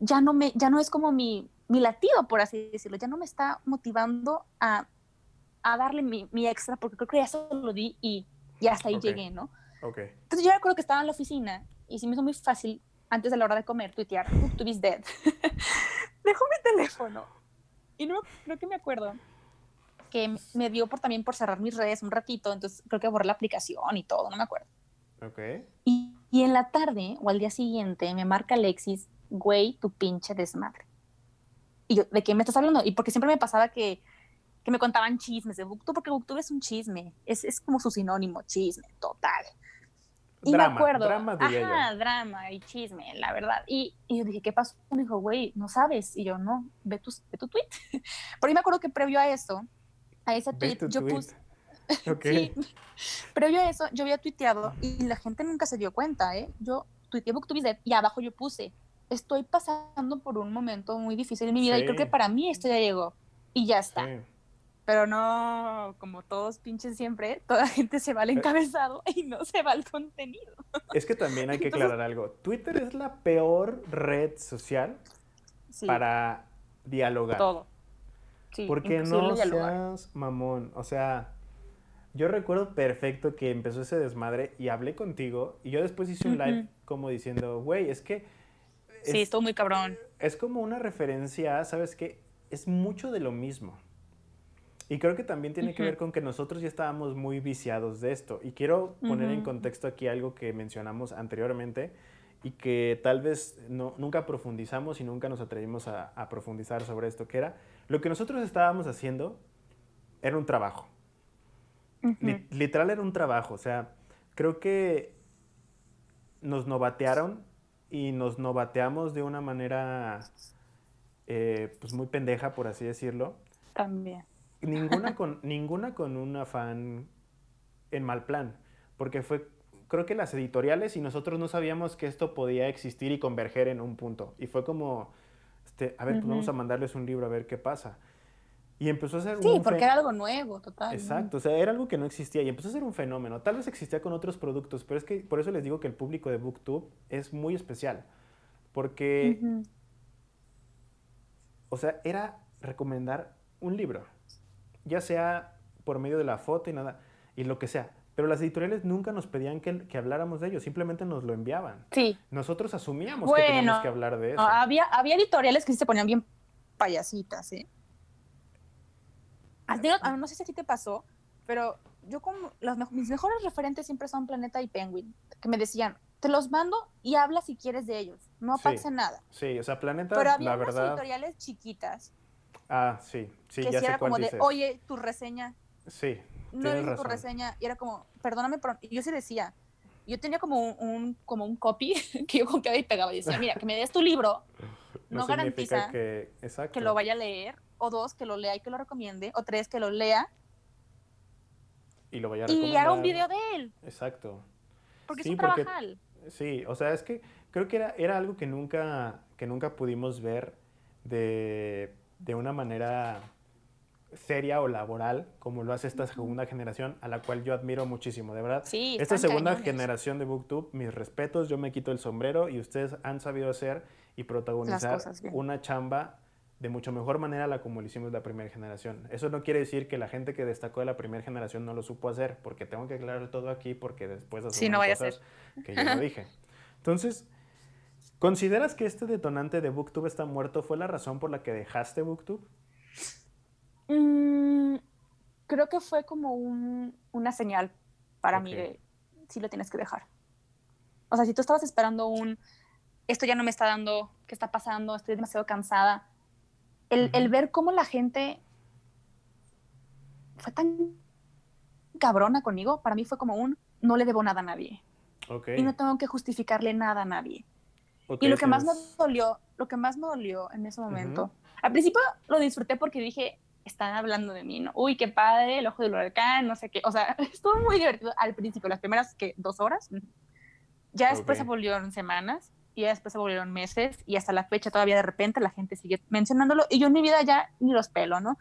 ya no, me, ya no es como mi, mi latido, por así decirlo, ya no me está motivando a, a darle mi, mi extra, porque creo que ya solo lo di y, y hasta ahí Ok. llegué, ¿no? Ok. Entonces yo recuerdo que estaba en la oficina y se me hizo muy fácil antes de la hora de comer tuitear, is dead. Dejo mi teléfono y no creo que me acuerdo que me dio por también por cerrar mis redes un ratito, entonces creo que borré la aplicación y todo, no me acuerdo. Ok. Y, y en la tarde o al día siguiente me marca Alexis, güey, tu pinche desmadre. Y yo, ¿de qué me estás hablando? Y porque siempre me pasaba que, que me contaban chismes de Booktube, porque Booktube es un chisme, es, es como su sinónimo, chisme, total. Y drama, me acuerdo, drama diría ajá, yo. drama y chisme, la verdad. Y, y yo dije, ¿qué pasó? Me dijo, güey, no sabes. Y yo, no, ve tu, ve tu tweet. Pero yo me acuerdo que previo a eso, a ese Ve tweet, yo tweet. puse, Ok. Sí. Previo a eso, yo había tuiteado y la gente nunca se dio cuenta, ¿eh? Yo tuiteé Booktube y abajo yo puse, estoy pasando por un momento muy difícil en mi vida y creo Sí. que para mí esto ya llegó y ya está. Sí. Pero no, como todos pinches siempre, toda gente se va al Eh. encabezado y no se va al contenido. Es que también hay que Entonces- aclarar algo. Twitter es la peor red social Sí, para dialogar. todo. Sí, Porque no dialogar. seas mamón. O sea, yo recuerdo perfecto que empezó ese desmadre y hablé contigo y yo después hice un live como diciendo, güey, es que Sí, es, estuvo muy cabrón. es como una referencia, ¿sabes qué? Es mucho de lo mismo. Y creo que también tiene que ver con que nosotros ya estábamos muy viciados de esto. Y quiero poner en contexto aquí algo que mencionamos anteriormente y que tal vez no, nunca profundizamos y nunca nos atrevimos a, a profundizar sobre esto, que era lo que nosotros estábamos haciendo era un trabajo. Literal era un trabajo. O sea, creo que nos novatearon y nos novateamos de una manera eh, pues muy pendeja, por así decirlo. También. Ninguna con, ninguna con un afán en mal plan, porque fue, creo que las editoriales y nosotros no sabíamos que esto podía existir y converger en un punto. Y fue como, este, a ver, pues vamos a mandarles un libro a ver qué pasa. Y empezó a ser Sí, un porque era algo nuevo, total. Exacto, o sea, era algo que no existía y empezó a ser un fenómeno. Tal vez existía con otros productos, pero es que por eso les digo que el público de BookTube es muy especial. Porque, o sea, era recomendar un libro, ya sea por medio de la foto y nada, y lo que sea. Pero las editoriales nunca nos pedían que, que habláramos de ello, simplemente nos lo enviaban. Sí, Nosotros asumíamos que teníamos que hablar de eso. No, había, había editoriales que sí se ponían bien payasitas, ¿eh? Ah, digo, ah, no sé si a ti te pasó, pero yo como los mis mejores referentes siempre son Planeta y Penguin, que me decían, te los mando y habla si quieres de ellos, no Sí. pasa nada. Sí, o sea, Planeta, Pero había la unas verdad... editoriales chiquitas Ah, sí, sí, que ya sí sé era cuál como de, dices. oye, tu reseña, Sí, no he visto tu reseña, y era como, perdóname, pero yo sí decía, yo tenía como un, un- como un copy que yo copiaba y pegaba y decía, mira, que me des tu libro, no, significa garantiza que, que lo vaya a leer, o dos, que lo lea y que lo recomiende, o tres, que lo lea y lo vaya a y haga un recomendar. video de él, Exacto. porque Sí, es un porque- trabajal. Sí, o sea, es que creo que era, era algo que nunca, que nunca pudimos ver de, de una manera seria o laboral, como lo hace esta segunda generación, a la cual yo admiro muchísimo, de verdad. Sí, Esta segunda cañones. generación de BookTube, mis respetos, yo me quito el sombrero y ustedes han sabido hacer y protagonizar una chamba de mucho mejor manera la como lo hicimos la primera generación. Eso no quiere decir que la gente que destacó de la primera generación no lo supo hacer, porque tengo que aclarar todo aquí porque después sí, no cosas a ser. que yo no dije. Entonces, ¿consideras que este detonante de Booktube está muerto fue la razón por la que dejaste Booktube? Mm, creo que fue como un, una señal para mí de si lo tienes que dejar. O sea, si tú estabas esperando un, esto ya no me está dando, ¿qué está pasando? Estoy demasiado cansada. El, el ver cómo la gente fue tan cabrona conmigo, para mí fue como un, no le debo nada a nadie. Y no tengo que justificarle nada a nadie. Y lo que más me dolió, lo que más me dolió en ese momento, al principio lo disfruté porque dije, están hablando de mí, ¿no? Uy, qué padre, el ojo del huracán, no sé qué. O sea, estuvo muy divertido al principio, las primeras que dos horas. Ya después se volvieron semanas y ya después se volvieron meses y hasta la fecha todavía de repente la gente sigue mencionándolo y yo en mi vida ya ni los pelo, ¿no?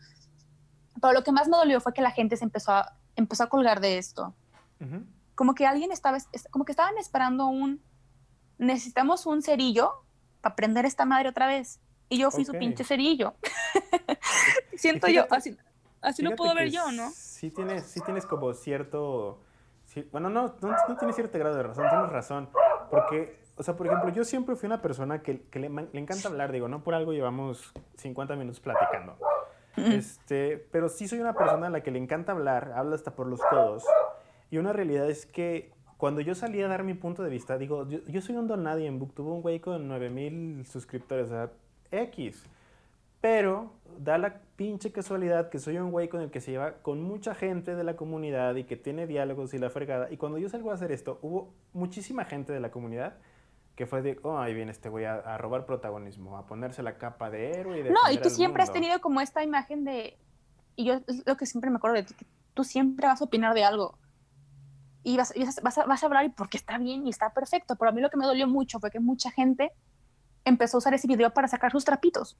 Pero lo que más me dolió fue que la gente se empezó a, empezó a colgar de esto. Como que alguien estaba, como que estaban esperando un, necesitamos un cerillo para prender esta madre otra vez. Y yo fui su pinche cerillo. Siento yo, así, así lo puedo ver yo, ¿no? Sí tienes, sí tienes como cierto... bueno, no, no, no, tienes cierto grado de razón, tienes razón. Porque, o sea, por ejemplo, yo siempre fui una persona que, que le, le, encanta hablar, digo, no por algo llevamos 50 minutos platicando. Este, pero sí soy una persona a la que le encanta hablar, habla hasta por los codos. Y una realidad es que cuando yo salí a dar mi punto de vista, digo, yo, yo soy un don nadie en Book, tuvo un güey con 9000 suscriptores, o sea, X. Pero da la pinche casualidad que soy un güey con el que se lleva con mucha gente de la comunidad y que tiene diálogos y la fregada. Y cuando yo salgo a hacer esto, hubo muchísima gente de la comunidad que fue de, oh, ahí viene este güey a, robar protagonismo, a ponerse la capa de héroe. Y no, y tú siempre has tenido como esta imagen de, y yo es lo que siempre me acuerdo de ti, que tú siempre vas a opinar de algo. Y vas, vas, a, vas a hablar y porque está bien y está perfecto. Pero a mí lo que me dolió mucho fue que mucha gente empezó a usar ese video para sacar sus trapitos.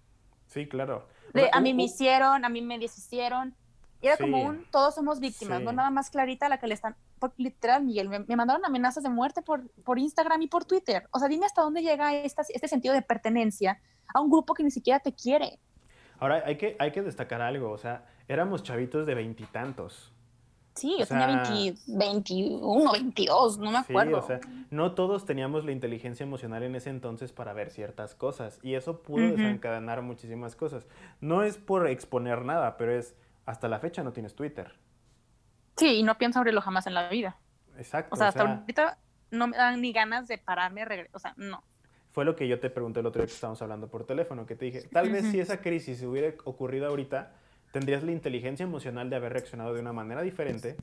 Sí, claro. a mí me hicieron, a mí me deshicieron. Y era como un, todos somos víctimas, no nada más clarita la que le están, por, literal, Miguel, me, mandaron amenazas de muerte por, por Instagram y por Twitter. O sea, dime hasta dónde llega este sentido de pertenencia a un grupo que ni siquiera te quiere. Ahora, hay que, hay que destacar algo, o sea, éramos chavitos de veintitantos. Sí, yo tenía 21, 22, no me acuerdo. Sí, o sea, no todos teníamos la inteligencia emocional en ese entonces para ver ciertas cosas y eso pudo desencadenar muchísimas cosas. No es por exponer nada, pero es hasta la fecha no tienes Twitter. Sí, y no pienso abrirlo jamás en la vida. Exacto. O sea, hasta ahorita no me dan ni ganas de pararme, o sea, no. Fue lo que yo te pregunté el otro día que estábamos hablando por teléfono, que te dije, tal vez si esa crisis hubiera ocurrido ahorita, tendrías la inteligencia emocional de haber reaccionado de una manera diferente.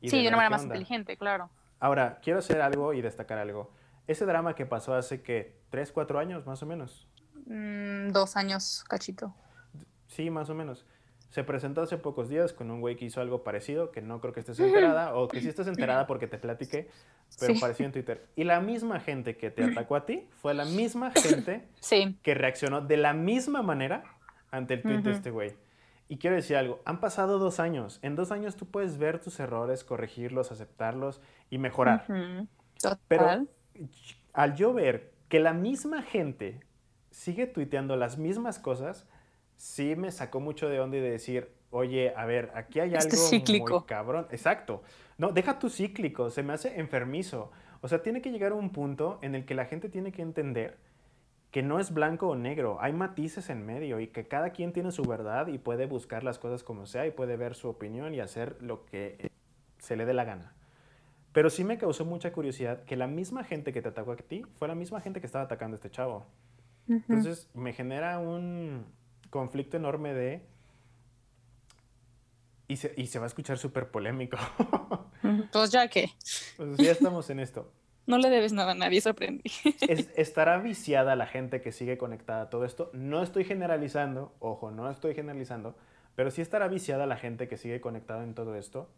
Y sí, de una manera más inteligente, claro. Ahora, quiero hacer algo y destacar algo. Ese drama que pasó hace que tres, cuatro años, más o menos. Mm, dos años, cachito. Sí, más o menos. Se presentó hace pocos días con un güey que hizo algo parecido, que no creo que estés enterada, o que sí estés enterada porque te platiqué, pero parecido en Twitter. Y la misma gente que te atacó a ti fue la misma gente que reaccionó de la misma manera ante el tweet de este güey. Y quiero decir algo, han pasado dos años. En dos años tú puedes ver tus errores, corregirlos, aceptarlos y mejorar. Pero al yo ver que la misma gente sigue tuiteando las mismas cosas, sí me sacó mucho de onda y de decir, oye, a ver, aquí hay algo muy cabrón. Exacto. No, deja tu cíclico, se me hace enfermizo. O sea, tiene que llegar a un punto en el que la gente tiene que entender que no es blanco o negro, hay matices en medio y que cada quien tiene su verdad y puede buscar las cosas como sea y puede ver su opinión y hacer lo que se le dé la gana. Pero sí me causó mucha curiosidad que la misma gente que te atacó a ti fue la misma gente que estaba atacando a este chavo. Entonces me genera un conflicto enorme de... Y se, y se va a escuchar súper polémico. pues ya que... Pues ya estamos en esto. No le debes nada a nadie, sorprendí. ¿Estará viciada la gente que sigue conectada a todo esto? No estoy generalizando, ojo, no estoy generalizando, pero sí estará viciada la gente que sigue conectada en todo esto.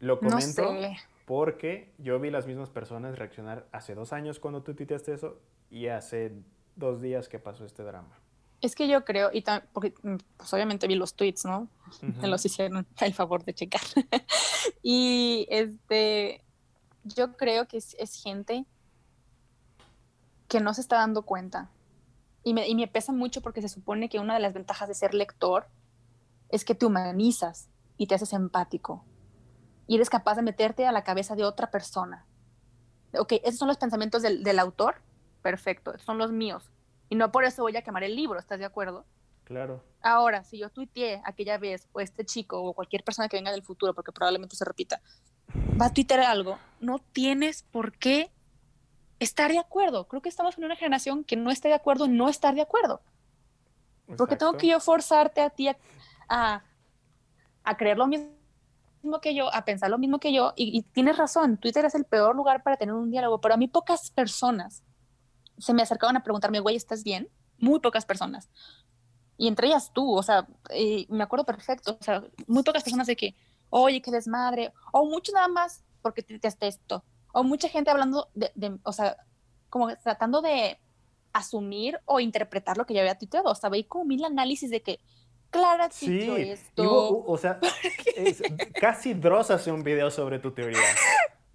Lo comento porque yo vi las mismas personas reaccionar hace dos años cuando tú tuiteaste eso y hace dos días que pasó este drama. Es que yo creo, y porque mm, pues obviamente vi los tweets, ¿no? Me los hicieron el favor de checar. y este, yo creo que es, gente que no se está dando cuenta Y me, y me pesa mucho porque se supone que una de las ventajas de ser lector es que te humanizas y te haces empático. Y eres capaz de meterte a la cabeza de otra persona. Ok, esos son los pensamientos del, del autor. Perfecto, esos son los míos. Y no por eso voy a quemar el libro, ¿estás de acuerdo? Claro. Ahora, si yo tuiteé aquella vez, o este chico, o cualquier persona que venga del futuro, porque probablemente se repita, va a tuitear algo, no tienes por qué estar de acuerdo. Creo que estamos en una generación que no está de acuerdo en no estar de acuerdo. Porque tengo Exacto. que yo forzarte a ti a, a, a creer lo mismo que yo, a pensar lo mismo que yo. Y, y tienes razón, Twitter es el peor lugar para tener un diálogo, pero a mí pocas personas se me acercaban a preguntarme, güey, ¿estás bien? Muy pocas personas. Y entre ellas tú, o sea, eh, me acuerdo perfecto, o sea, muy pocas personas de que, oye, qué desmadre, o mucho nada más porque te esto, o mucha gente hablando de, de, o sea, como tratando de asumir o interpretar lo que yo había tuiteado, o sea, veí como mil análisis de que Clara Sí, tuiteó y esto. hubo- o sea, es- casi Dross hace un video sobre tu teoría.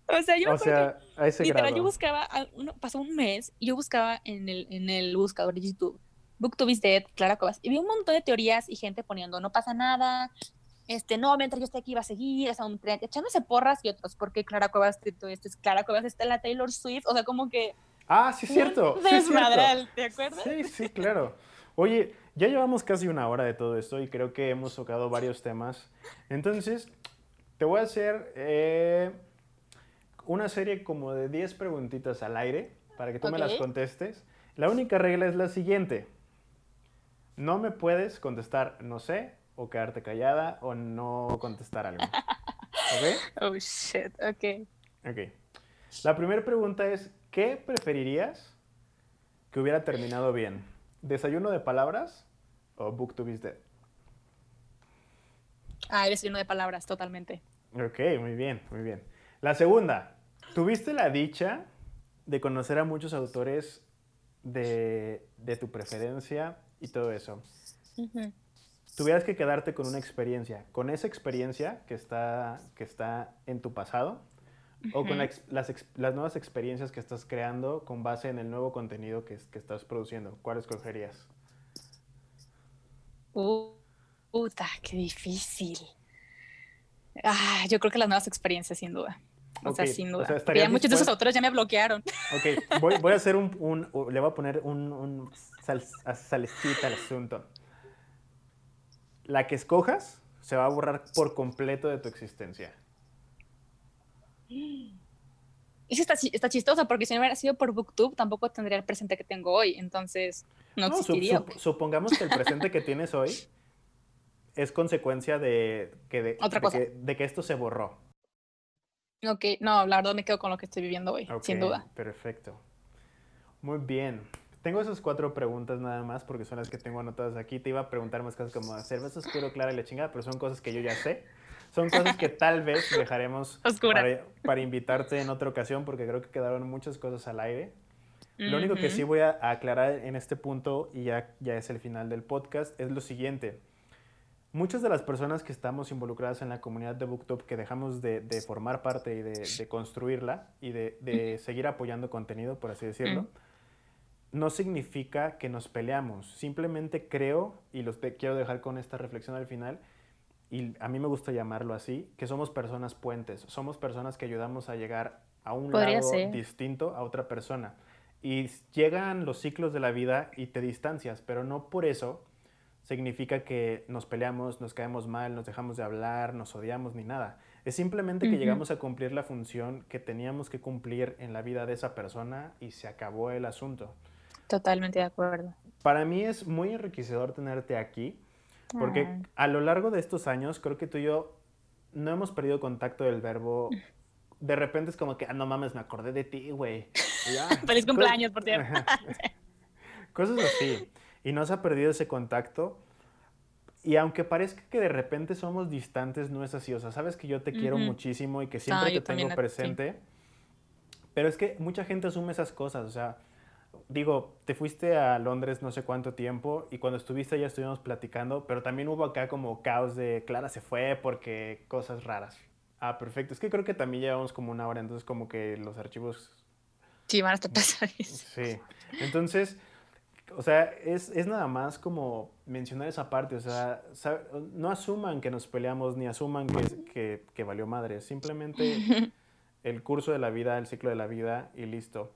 o sea, yo O sea, a ese Literal, grado. yo buscaba, uno- pasó un mes y yo buscaba en el, en el buscador de YouTube, BookTube is dead, Clara Cuevas, y vi un montón de teorías y gente poniendo, no pasa nada, este, no, mientras yo esté aquí va a seguir, un tren, echándose porras y otros, porque Clara Cuevas esto, es Clara Cuevas está en la Taylor Swift, o sea, como que... Ah, sí, es cierto. sí, desmadral, ¿te acuerdas? Sí, sí, claro. Oye, ya llevamos casi una hora de todo esto y creo que hemos tocado varios temas. Entonces, te voy a hacer eh, una serie como de 10 preguntitas al aire para que tú me las contestes. La única regla es la siguiente. No me puedes contestar no sé o quedarte callada o no contestar algo. ¿Ok? Oh, shit, ok. Ok. La primera pregunta es, ¿qué preferirías que hubiera terminado bien? ¿Desayuno de palabras o Book to Be Dead? Ah, eres lleno de palabras, totalmente. Ok, muy bien, muy bien. La segunda, ¿tuviste la dicha de conocer a muchos autores de, de tu preferencia y todo eso? Tuvieras que quedarte con una experiencia, con esa experiencia que está, que está en tu pasado o con la las, las nuevas experiencias que estás creando con base en el nuevo contenido que, que estás produciendo. ¿Cuál escogerías? Uh, puta, qué difícil. Ah, yo creo que las nuevas experiencias, sin duda. O sea, sin o duda. sea, ¿estarías ya muchos de esos autores ya me bloquearon. Ok, voy, voy a hacer un, un- le voy a poner un, un sal- salecita al asunto. La que escojas se va a borrar por completo de tu existencia. Sí está, está chistoso porque si no hubiera sido por BookTube tampoco tendría el presente que tengo hoy. Entonces, no No, existiría. sup- supongamos que el presente que tienes hoy es consecuencia de que, de, Otra de cosa. que, de que esto se borró. Ok, no, la verdad me quedo con lo que estoy viviendo hoy, Ok, sin duda. Perfecto. Muy bien. Tengo esas cuatro preguntas nada más porque son las que tengo anotadas aquí. Te iba a preguntar más cosas como cerveza oscuro, clara y la chingada, pero son cosas que yo ya sé. Son cosas que tal vez dejaremos para, para invitarte en otra ocasión porque creo que quedaron muchas cosas al aire. Lo único que sí voy a aclarar en este punto, y ya, ya es el final del podcast, es lo siguiente. Muchas de las personas que estamos involucradas en la comunidad de Booktube, que dejamos de, de formar parte y de, de construirla y de, de seguir apoyando contenido, por así decirlo. No significa que nos peleamos. Simplemente creo, y los te- quiero dejar con esta reflexión al final, y a mí me gusta llamarlo así, que somos personas puentes, somos personas que ayudamos a llegar a un Podría lado ser. distinto a otra persona. Y llegan los ciclos de la vida y te distancias, pero no por eso significa que nos peleamos, nos caemos mal, nos dejamos de hablar, nos odiamos ni nada. Es simplemente que llegamos a cumplir la función que teníamos que cumplir en la vida de esa persona y se acabó el asunto. Totalmente de acuerdo. Para mí es muy enriquecedor tenerte aquí, porque Ah. a lo largo de estos años creo que tú y yo no hemos perdido contacto del verbo. De repente es como que, ah, no mames, me acordé de ti, güey. Feliz cumpleaños, por cierto. Cosas así. Y no se ha perdido ese contacto. Y aunque parezca que de repente somos distantes, no es así. O sea, sabes que yo te quiero Ujú. muchísimo y que siempre Ah, te tengo presente. Pero es que mucha gente asume esas cosas. O sea, digo, te fuiste a Londres no sé cuánto tiempo y cuando estuviste allá estuvimos platicando, pero también hubo acá como caos de Clara se fue porque cosas raras. Ah, perfecto. Es que creo que también llevamos como una hora, entonces como que los archivos Sí, van a estar pesadísimos. Sí. Entonces, o sea, es, es nada más como mencionar esa parte, o sea, sabe- no asuman que nos peleamos ni asuman que, que, que valió madre, simplemente el curso de la vida, el ciclo de la vida y listo.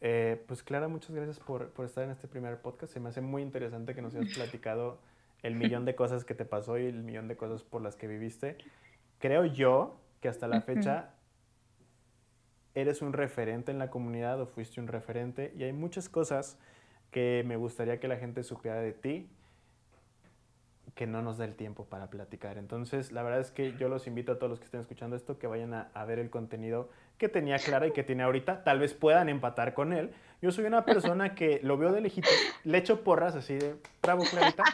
Eh, pues Clara, muchas gracias por, por estar en este primer podcast. Se me hace muy interesante que nos hayas platicado el millón de cosas que te pasó y el millón de cosas por las que viviste. Creo yo que hasta la fecha eres un referente en la comunidad o fuiste un referente y hay muchas cosas que me gustaría que la gente supiera de ti que no nos da el tiempo para platicar. Entonces, la verdad es que yo los invito a todos los que estén escuchando esto que vayan a, a ver el contenido que tenía Clara y que tiene ahorita. Tal vez puedan empatar con él. Yo soy una persona que lo veo de lejitos, le echo porras así de, bravo Clarita.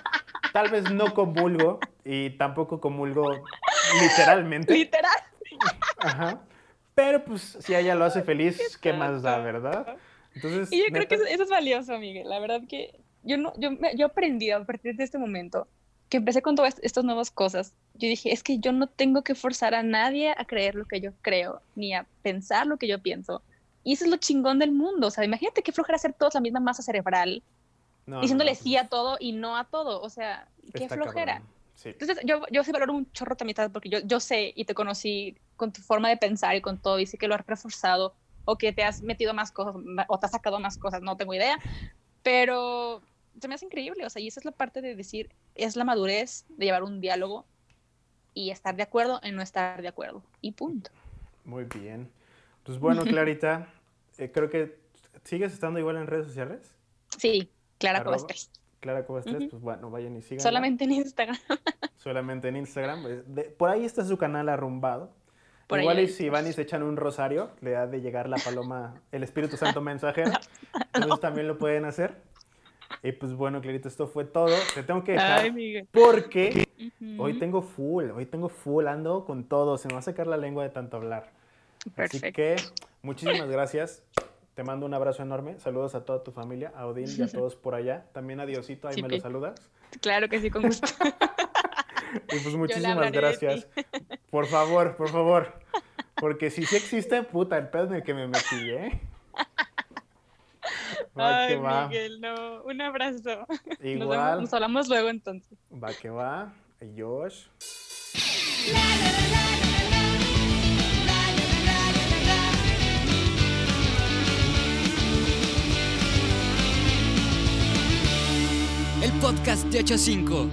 Tal vez no comulgo y tampoco comulgo literalmente. Literal. Ajá. Pero pues si ella lo hace feliz, ¿qué, más da, verdad? Entonces, Y yo creo que eso, eso es valioso, Miguel. La verdad que yo no, yo, yo aprendí a partir de este momento que empecé con todas estas nuevas cosas. Yo dije, es que yo no tengo que forzar a nadie a creer lo que yo creo, ni a pensar lo que yo pienso. Y eso es lo chingón del mundo. O sea, imagínate qué flojera hacer todos la misma masa cerebral, no, no, diciéndole no, sí pues, a todo y no a todo. O sea, qué flojera. Sí. Entonces, yo, yo sí valoro un chorro tu amistad porque yo, yo sé y te conocí con tu forma de pensar y con todo, y sé que lo has reforzado o que te has metido más cosas o te has sacado más cosas, no tengo idea, pero se me hace increíble, o sea, y esa es la parte de decir, es la madurez de llevar un diálogo y estar de acuerdo en no estar de acuerdo, y punto. Muy bien. Pues bueno, Clarita, eh, creo que sigues estando igual en redes sociales. Sí, Clara Arroba. Cobas Clara Cobas 3, Ujú. pues bueno, vayan y sigan. solamente en Instagram. Solamente en Instagram. pues, de- por ahí está su canal arrumbado. Por Igual y si van y se echan un rosario, le ha de llegar la paloma, el Espíritu Santo mensajero. Entonces también lo pueden hacer. Y pues bueno, Clarita, esto fue todo. Te tengo que dejar Ay, porque hoy tengo full, hoy tengo full, ando con todo. Se me va a sacar la lengua de tanto hablar. Así Perfecto. que muchísimas gracias. Te mando un abrazo enorme. Saludos a toda tu familia, a Odín y a todos por allá. También a Diosito, ahí me lo saludas. Claro que sí, con gusto. Y pues muchísimas gracias. Por favor, por favor. Porque si sí existe, puta, el pedo en el que me metí, ¿eh? Va que Ay, va. Miguel, no, un abrazo. Nos, vemos- Igual. nos hablamos luego entonces. Va que va. Josh. El podcast de 85.